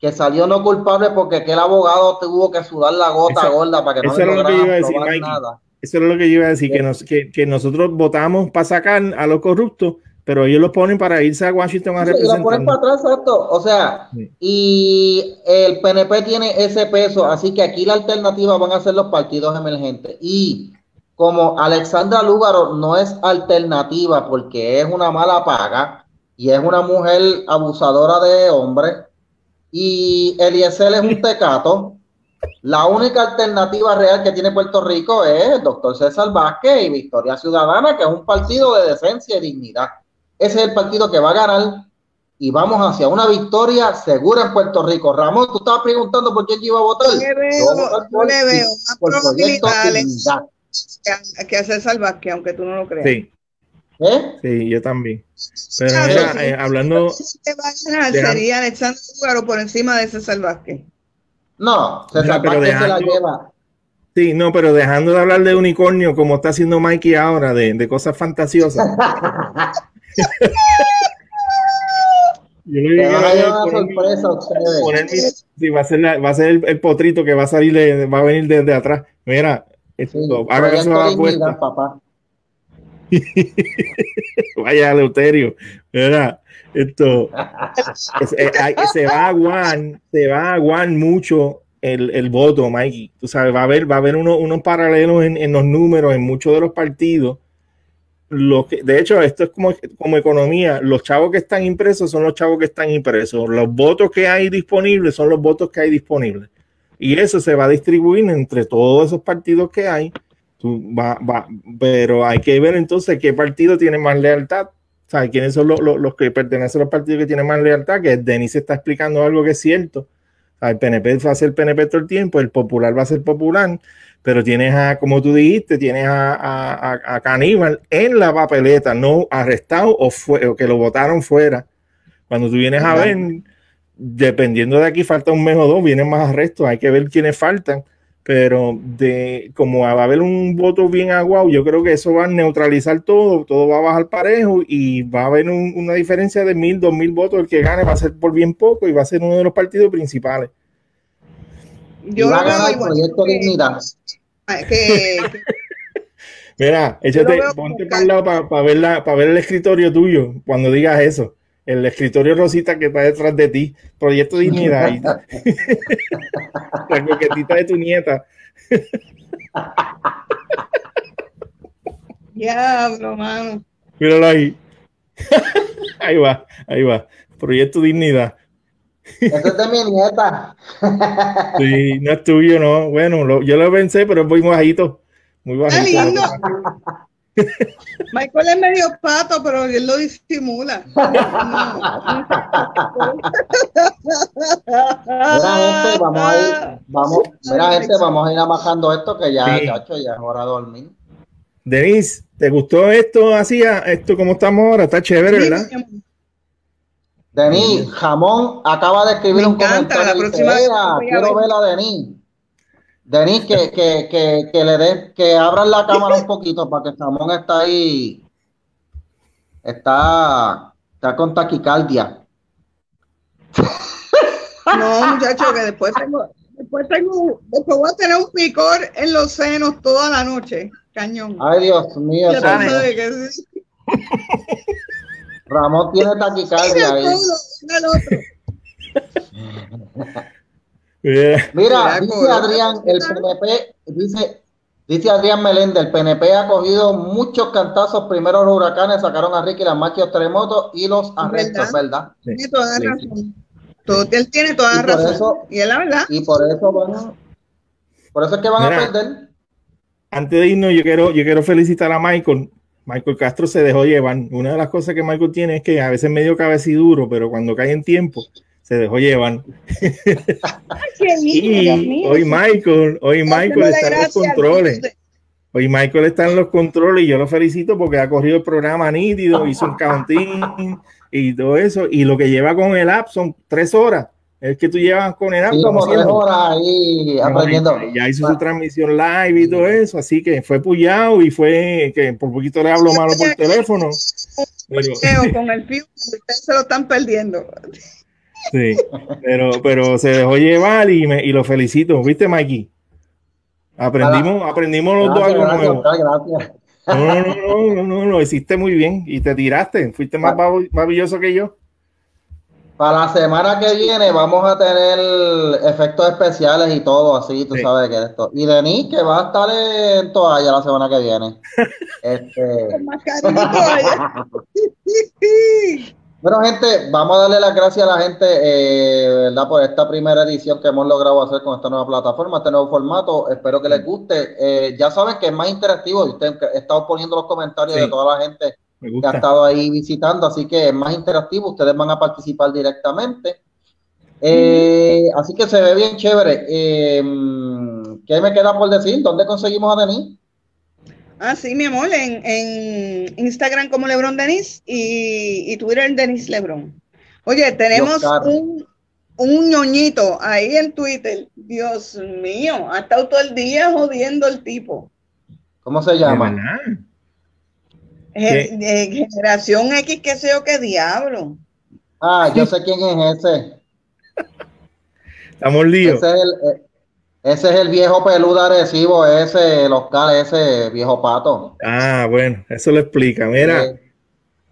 que salió no culpable porque aquel abogado tuvo que sudar la gota Eso- gorda para que no eso era lo que yo iba a decir, Mikey. nada. Eso era lo que yo iba a decir, que, nos, que, que nosotros votamos para sacar a los corruptos, pero ellos los ponen para irse a Washington a Sí, y lo ponen representar. para atrás, exacto. O sea, Sí. y el PNP tiene ese peso, así que aquí la alternativa van a ser los partidos emergentes. Y como Alexandra Lúgaro no es alternativa porque es una mala paga y es una mujer abusadora de hombres, y Eliezer es un tecato, la única alternativa real que tiene Puerto Rico es el doctor César Vázquez y Victoria Ciudadana, que es un partido de decencia y dignidad. Ese es el partido que va a ganar y vamos hacia una victoria segura en Puerto Rico. Ramón, tú estabas preguntando por quién yo iba a votar. Le veo- Yo voy a votar yo por, le veo más probabilidades. Dignidad. Que, que hacer Salvasque, aunque tú no lo creas. Sí, ¿Eh? sí, yo también. Pero Ah, mira, sí. eh, hablando, El que va Deja- sería Alexander Lugaro por encima de César Vázquez. No, César Vázquez se la dejando- lleva. sí, no, pero dejando de hablar de unicornio, como está haciendo Mikey ahora, de, de cosas fantasiosas. Yo que mi- sí, va a ser, la- va a ser el, el potrito que va a salir, de- va a venir desde atrás. Mira, esto, Sí, haga caso a papá. Vaya, Leuterio. Mira, esto se va a aguar, se va a aguar mucho el, el voto, Mikey. Tú sabes, va a haber, va a haber uno- unos paralelos en, en los números en muchos de los partidos. Lo que, de hecho, esto es como, como economía. Los chavos que están impresos son los chavos que están impresos. Los votos que hay disponibles son los votos que hay disponibles. Y eso se va a distribuir entre todos esos partidos que hay. Tú, va, va, pero hay que ver entonces qué partido tiene más lealtad. Sea, quiénes son los, los, los que pertenecen a los partidos que tienen más lealtad, que Denis está explicando algo que es cierto. El PNP va a ser PNP todo el tiempo, el popular va a ser popular, pero tienes a, como tú dijiste, tienes a, a, a- a Caníbal en la papeleta, no arrestado o, fue, o que lo votaron fuera. Cuando tú vienes a ver, dependiendo de aquí, falta un mes o dos, vienen más arrestos, hay que ver quiénes faltan pero de como va a haber un voto bien aguado, yo creo que eso va a neutralizar todo, todo va a bajar parejo y va a haber una diferencia de mil, dos mil votos. El que gane va a ser por bien poco y va a ser uno de los partidos principales. Yo va a ganar el proyecto de dignidad. Mira, échate, ponte para el lado para ver, para ver el escritorio tuyo cuando digas eso el escritorio Rosita que está detrás de ti, Proyecto Dignidad. la coquetita de tu nieta. Diablo, mano. Míralo ahí. ahí va, ahí va. Proyecto Dignidad. Eso es de mi nieta. sí, no es tuyo, no. Bueno, yo lo pensé, pero es muy bajito. Muy bajito. Michael es medio pato, pero él lo disimula. mira, gente, vamos a ir, vamos, mira, gente, vamos a ir amajando esto que ya, ya es hora de dormir. Denise, ¿te gustó esto así, esto como estamos ahora? Está chévere, ¿verdad? Denise, Jamón acaba de escribir un comentario. La próxima quiero ver a Denise. Denis, que, que, que, que, le den, que abran la cámara un poquito para que Samón está ahí. Está, está con taquicardia. No, muchacho, que después tengo, después tengo, después voy a tener un picor en los senos toda la noche. Cañón. Ay, Dios mío. Ramón tiene taquicardia ahí. Mira, dice Adrián, el PNP, dice, dice Adrián Meléndez, el PNP ha cogido muchos cantazos, primero los huracanes, sacaron a Ricky las máquinas terremotos y los arrestos, ¿verdad? Tiene toda la razón. él tiene toda la razón. y es la verdad. Y por eso van, por eso es que van a perder. Antes de irnos, yo quiero, yo quiero felicitar a Michael. Michael Castro se dejó llevar. Una de las cosas que Michael tiene es que a veces medio cabeciduro, pero cuando cae en tiempo, se dejó llevar. y hoy Michael, hoy Michael está en los controles. Hoy Michael está en los controles y yo lo felicito porque ha corrido el programa nítido, hizo un counting y todo eso. Y lo que lleva con el app son tres horas. Es que tú llevas con el app como tres horas ahí aprendiendo. Ya hizo su transmisión live y todo eso, así que fue puyado y fue que por poquito le hablo malo por teléfono. Con el ustedes se lo están perdiendo. Sí, pero, pero se dejó llevar y, me, y lo felicito. ¿Viste, Mikey? Aprendimos, aprendimos los dos algo nuevo. Gracias. No, no, no, no, no, lo hiciste muy bien y te tiraste. Fuiste más maravilloso que yo. Para la semana que viene vamos a tener efectos especiales y todo así, tú sabes que esto. Y Denis que va a estar en toalla la semana que viene. este... Bueno, gente, vamos a darle las gracias a la gente, eh, ¿verdad? Por esta primera edición que hemos logrado hacer con esta nueva plataforma, este nuevo formato. Espero que les guste. Eh, ya saben que es más interactivo y usted ha estado poniendo los comentarios de toda la gente que ha estado ahí visitando, así que es más interactivo. Ustedes van a participar directamente. Eh, así que se ve bien chévere. ¿Qué me queda por decir? ¿Dónde conseguimos a Denis? Ah, sí, mi amor, en, en Instagram como Lebron Denis y, y Twitter Denis Lebron. Oye, tenemos un, un ñoñito ahí en Twitter. Dios mío, ha estado todo el día jodiendo el tipo. ¿Cómo se llama? generación X, qué sé yo, qué diablo. Ah, yo sé quién es ese. Estamos líos. Ese es el, eh, ese es el viejo peludo agresivo, ese local, ese viejo pato. Ah, bueno, eso lo explica. Mira.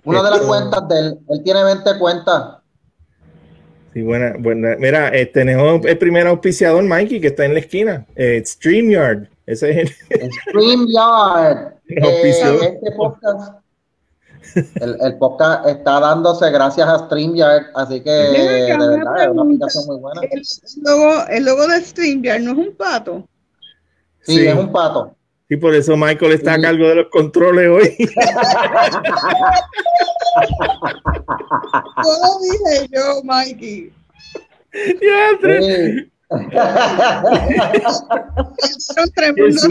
una de las cuentas de él, él tiene 20 cuentas. Sí, buena, buena. Mira, eh, tenemos el primer auspiciador, Mikey, que está en la esquina. Eh, StreamYard. Ese es el. StreamYard. eh, este podcast el, el, podcast está dándose gracias a StreamYard, así que de verdad es una aplicación muy buena. El logo, el logo de StreamYard no es un pato. Sí, es un pato. Y por eso Michael está a cargo de los controles hoy. Todo dije yo, Mikey. Ya, Son tremendos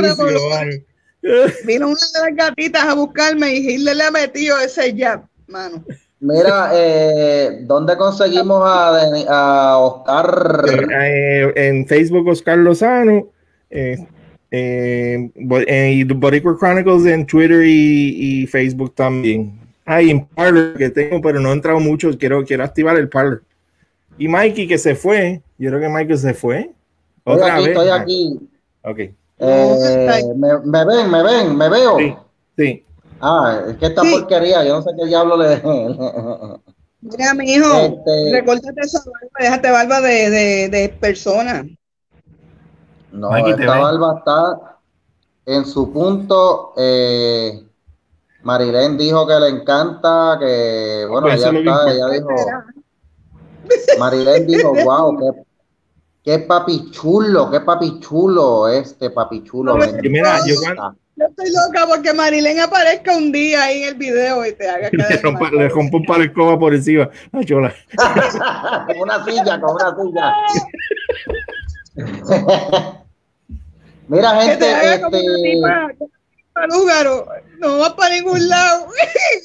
Vino una de las gatitas a buscarme y Hitler le ha metido ese jab, mano. Mira, eh, ¿dónde conseguimos a, a Oscar? Eh, en Facebook, Oscar Lozano. Eh, eh, en Boricua Chronicles en Twitter y, Facebook también. Hay en Parler que tengo, pero no he entrado mucho. Quiero, quiero activar el Parler. Y Mikey que se fue. Yo creo que Mikey se fue. Otra vez. Estoy aquí. Ok. Me, me, ven, me ven, me veo. Sí. sí. Ah, es que esta porquería, yo no sé qué diablo le. Mira, mi hijo, este... recórtate esa barba, déjate barba de, de, de persona. No, esta barba está en su punto. Eh, Marilén dijo que le encanta, que bueno, ya está, ella dijo. Marilén dijo, wow, qué, qué papi chulo, qué papi chulo este papi chulo. mira, yo, yo estoy loca porque Marilén aparezca un día ahí en el video y te haga que le, rompa, le rompa un par de escoba por encima. Ay, chola. con una silla, con una silla. Mira, gente, este... no van para ningún lado.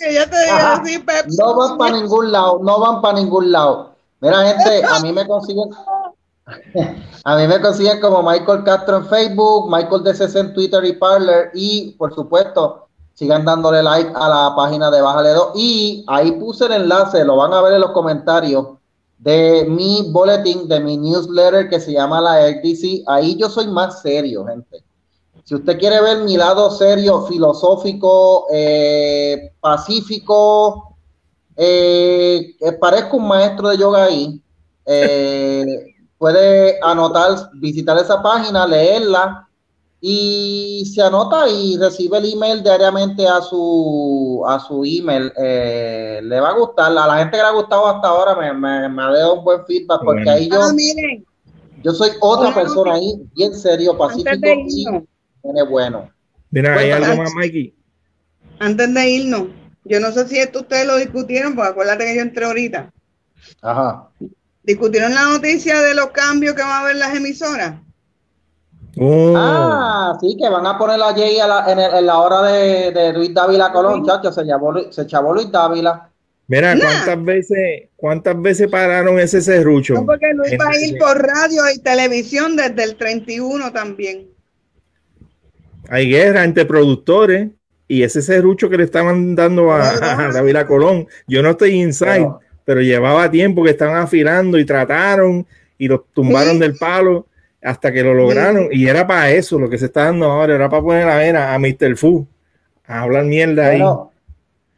que ya te diga así, Pepe. No van para ningún lado, no van para ningún lado. Mira, gente, a mí me consiguen A mí me consiguen como Michael Castro en Facebook, Michael DCC en Twitter y Parler y por supuesto sigan dándole like a la página de Bájale 2 y ahí puse el enlace, lo van a ver en los comentarios de mi boletín, de mi newsletter que se llama la LDC. Ahí yo soy más serio, gente. Si usted quiere ver mi lado serio, filosófico, eh, pacífico, eh, parezco un maestro de yoga ahí. Eh, puede anotar, visitar esa página, leerla y se anota y recibe el email diariamente a su a su email. Eh, le va a gustar. A la gente que le ha gustado hasta ahora me, me, ha dado un buen feedback porque ahí yo, ah, yo soy otra persona ahí, bien serio, pacífico y tiene bueno. Mira, hay algo más, Mikey. Antes de irnos, yo no sé si esto ustedes lo discutieron, porque acuérdate que yo entré ahorita. Ajá. ¿Discutieron la noticia de los cambios que va a haber las emisoras? Oh. Ah, sí, que van a poner la Jay en, la hora de, Luis Dávila Colón, chacho, se, llamó, se chavó Luis Dávila. Mira, ¿cuántas veces, cuántas veces pararon ese serrucho? No, porque Luis va a ir por radio y televisión desde el 31 también. Hay guerra entre productores y ese serrucho que le estaban dando a, Dávila Colón. Yo no estoy inside pero llevaba tiempo que estaban afilando y trataron y los tumbaron del palo hasta que lo lograron. Y era para eso lo que se está dando ahora, era para poner la vena a Mr. Fu, a hablar mierda ahí.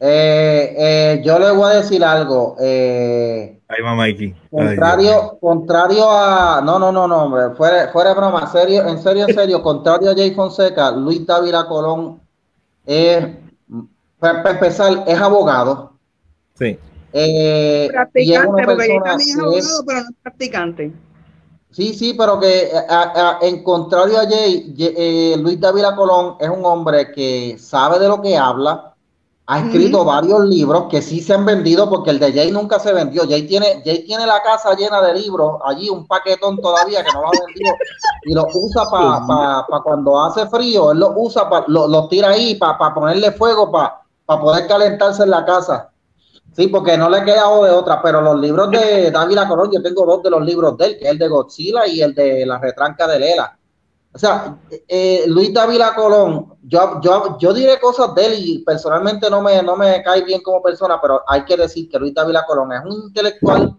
Eh, eh, yo le voy a decir algo. Eh, ahí va Mikey. Contrario, contrario a. No, no, no, no, fuera, fuera de broma, serio, en serio, en serio, contrario a Jay Fonseca, Luis Dávila Colón es, para empezar, es abogado. Sí. Eh, practicante, porque yo también es abogado, pero no es practicante. Sí, sí, pero que en contrario a Jay, eh, Luis David Colón es un hombre que sabe de lo que habla, ha escrito varios libros que sí se han vendido porque el de Jay nunca se vendió. Jay tiene, Jay tiene la casa llena de libros, allí un paquetón todavía que no lo ha vendido y lo usa para cuando hace frío, él lo usa, para lo, tira ahí para ponerle fuego, para poder calentarse en la casa. Sí, porque no le he quedado de otra, pero los libros de Dávila Colón, yo tengo dos de los libros de él, que es el de Godzilla y el de La retranca de Lela. O sea, eh, Luis Dávila Colón, yo, yo, yo diré cosas de él y personalmente no me, no me cae bien como persona, pero hay que decir que Luis Dávila Colón es un intelectual,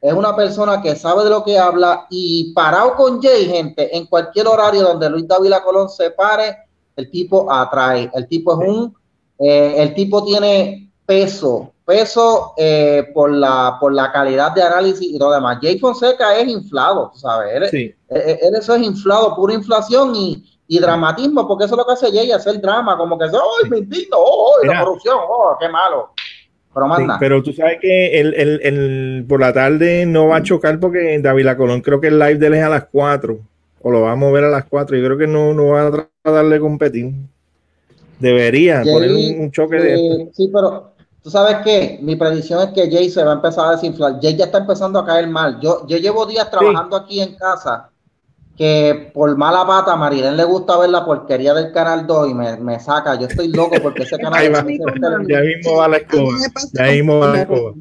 es una persona que sabe de lo que habla y parado con Jay, gente, en cualquier horario donde Luis Dávila Colón se pare, el tipo atrae. El tipo es un, eh, el tipo tiene peso, peso eh, por, la, por la calidad de análisis y lo demás. Jay Fonseca es inflado, ¿sabes? Él, eso es inflado, pura inflación y, dramatismo, porque eso es lo que hace Jay, hacer drama, como que, ¡ay, me indigno! ¡Oh, la corrupción! ¡Oh, qué malo! Pero, pero tú sabes que el, el, por la tarde no va a chocar porque David Colón creo que el live de él es a las 4 o lo va a mover a las 4 y creo que no, no va a tratar de competir. Debería poner un, choque de... Sí, pero Tú sabes que mi predicción es que Jay se va a empezar a desinflar. Jay ya está empezando a caer mal. Yo, yo llevo días trabajando aquí en casa que por mala pata a Marilén le gusta ver la porquería del Canal 2 y me, me saca. Yo estoy loco porque ese canal... Va. Ya mismo va la escoba. Ya mismo va la escoba.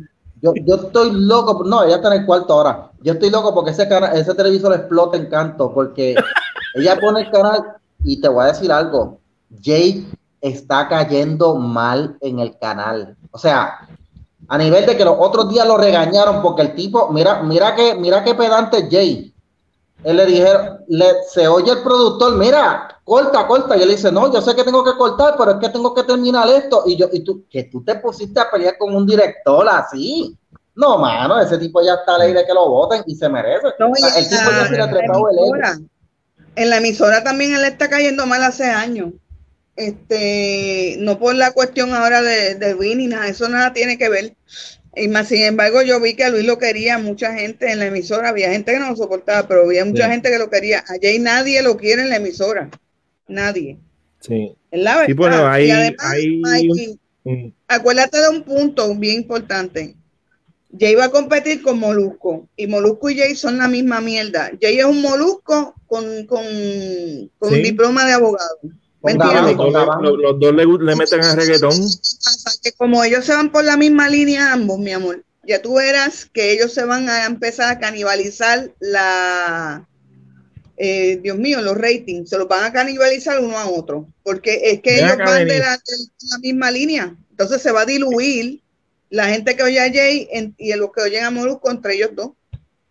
Yo, yo estoy loco, no, ella está en el cuarto ahora. Yo estoy loco porque ese, canal, ese televisor explota en canto, porque ella pone el canal y te voy a decir algo. Jake está cayendo mal en el canal. O sea, a nivel de que los otros días lo regañaron porque el tipo, mira, mira que, mira qué pedante Jay. Él le dijeron, le, se oye el productor, mira, corta, corta. Y él dice, no, yo sé que tengo que cortar, pero es que tengo que terminar esto. Y yo, y tú, que tú te pusiste a pelear con un director así. No, mano, ese tipo ya está ley de que lo voten y se merece. No, el tipo ya se le ha el En la emisora también él está cayendo mal hace años este, no por la cuestión ahora de, de Luis ni nada, eso nada tiene que ver. Y más, sin embargo, yo vi que a Luis lo quería mucha gente en la emisora, había gente que no lo soportaba, pero había mucha gente que lo quería. Allá y nadie lo quiere en la emisora, nadie. Sí. Es la verdad. y además, mm. acuérdate de un punto bien importante. Jay va a competir con Molusco y Molusco y Jay son la misma mierda. Jay es un Molusco con, con, con un diploma de abogado. Los, dos le, meten a reggaetón. Que como ellos se van por la misma línea ambos, mi amor, ya tú verás que ellos se van a empezar a canibalizar la, eh, Dios mío, los ratings, se los van a canibalizar uno a otro, porque es que ellos van de la, misma línea, entonces se va a diluir la gente que oye a Jay y los que oyen a Molusco entre ellos dos.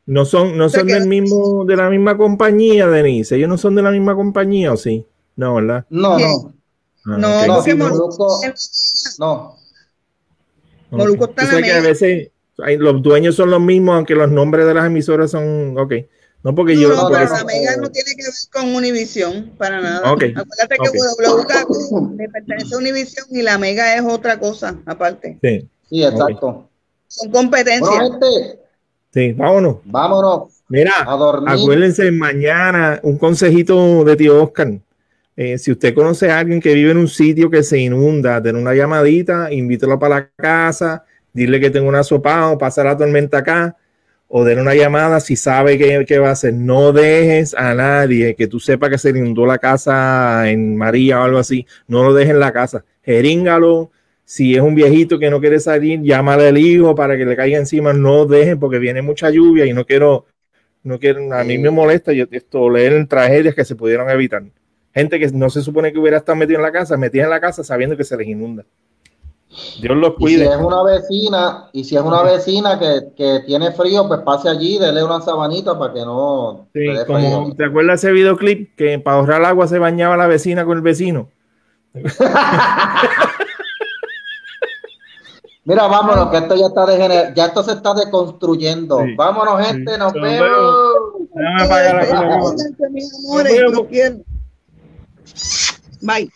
No son, no son del mismo, de la misma compañía, Denise. Ellos no son de la misma compañía, ¿o sí? No, ¿verdad? No, no. Ah, no, no, Molusco, no. Molusco está en la que a veces los dueños son los mismos, aunque los nombres de las emisoras son, ok. No, porque no, yo. No, pero la Mega no tiene que ver con Univision, para nada. Okay. Acuérdate que WKQ le pertenece a Univision y la Mega es otra cosa, aparte. Sí. Sí, exacto. Son competencias. Bueno, gente, sí, vámonos. Vámonos. Mira, acuérdense mañana un consejito de tío Oscar. Eh, si usted conoce a alguien que vive en un sitio que se inunda, den una llamadita, invítelo para la casa, dile que tengo una sopa o pasa la tormenta acá, o den una llamada si sabe qué, va a hacer. No dejes a nadie que tú sepas que se inundó la casa en María o algo así, no lo dejes en la casa. Jeríngalo. Si es un viejito que no quiere salir, llámale al hijo para que le caiga encima. No dejen porque viene mucha lluvia y no quiero, no quiero, a mí me molesta yo, esto, leer tragedias que se pudieron evitar gente que no se supone que hubiera estado metido en la casa, metida en la casa sabiendo que se les inunda. Dios los cuide. Y si es una vecina, y si es una vecina que, tiene frío, pues pase allí, dele una sabanita para que no. Sí, como, ¿Te acuerdas ese videoclip que para ahorrar agua se bañaba la vecina con el vecino? Mira, vámonos, que esto ya está degenerado, ya esto se está deconstruyendo. vámonos, gente, nos, vemos. Bye.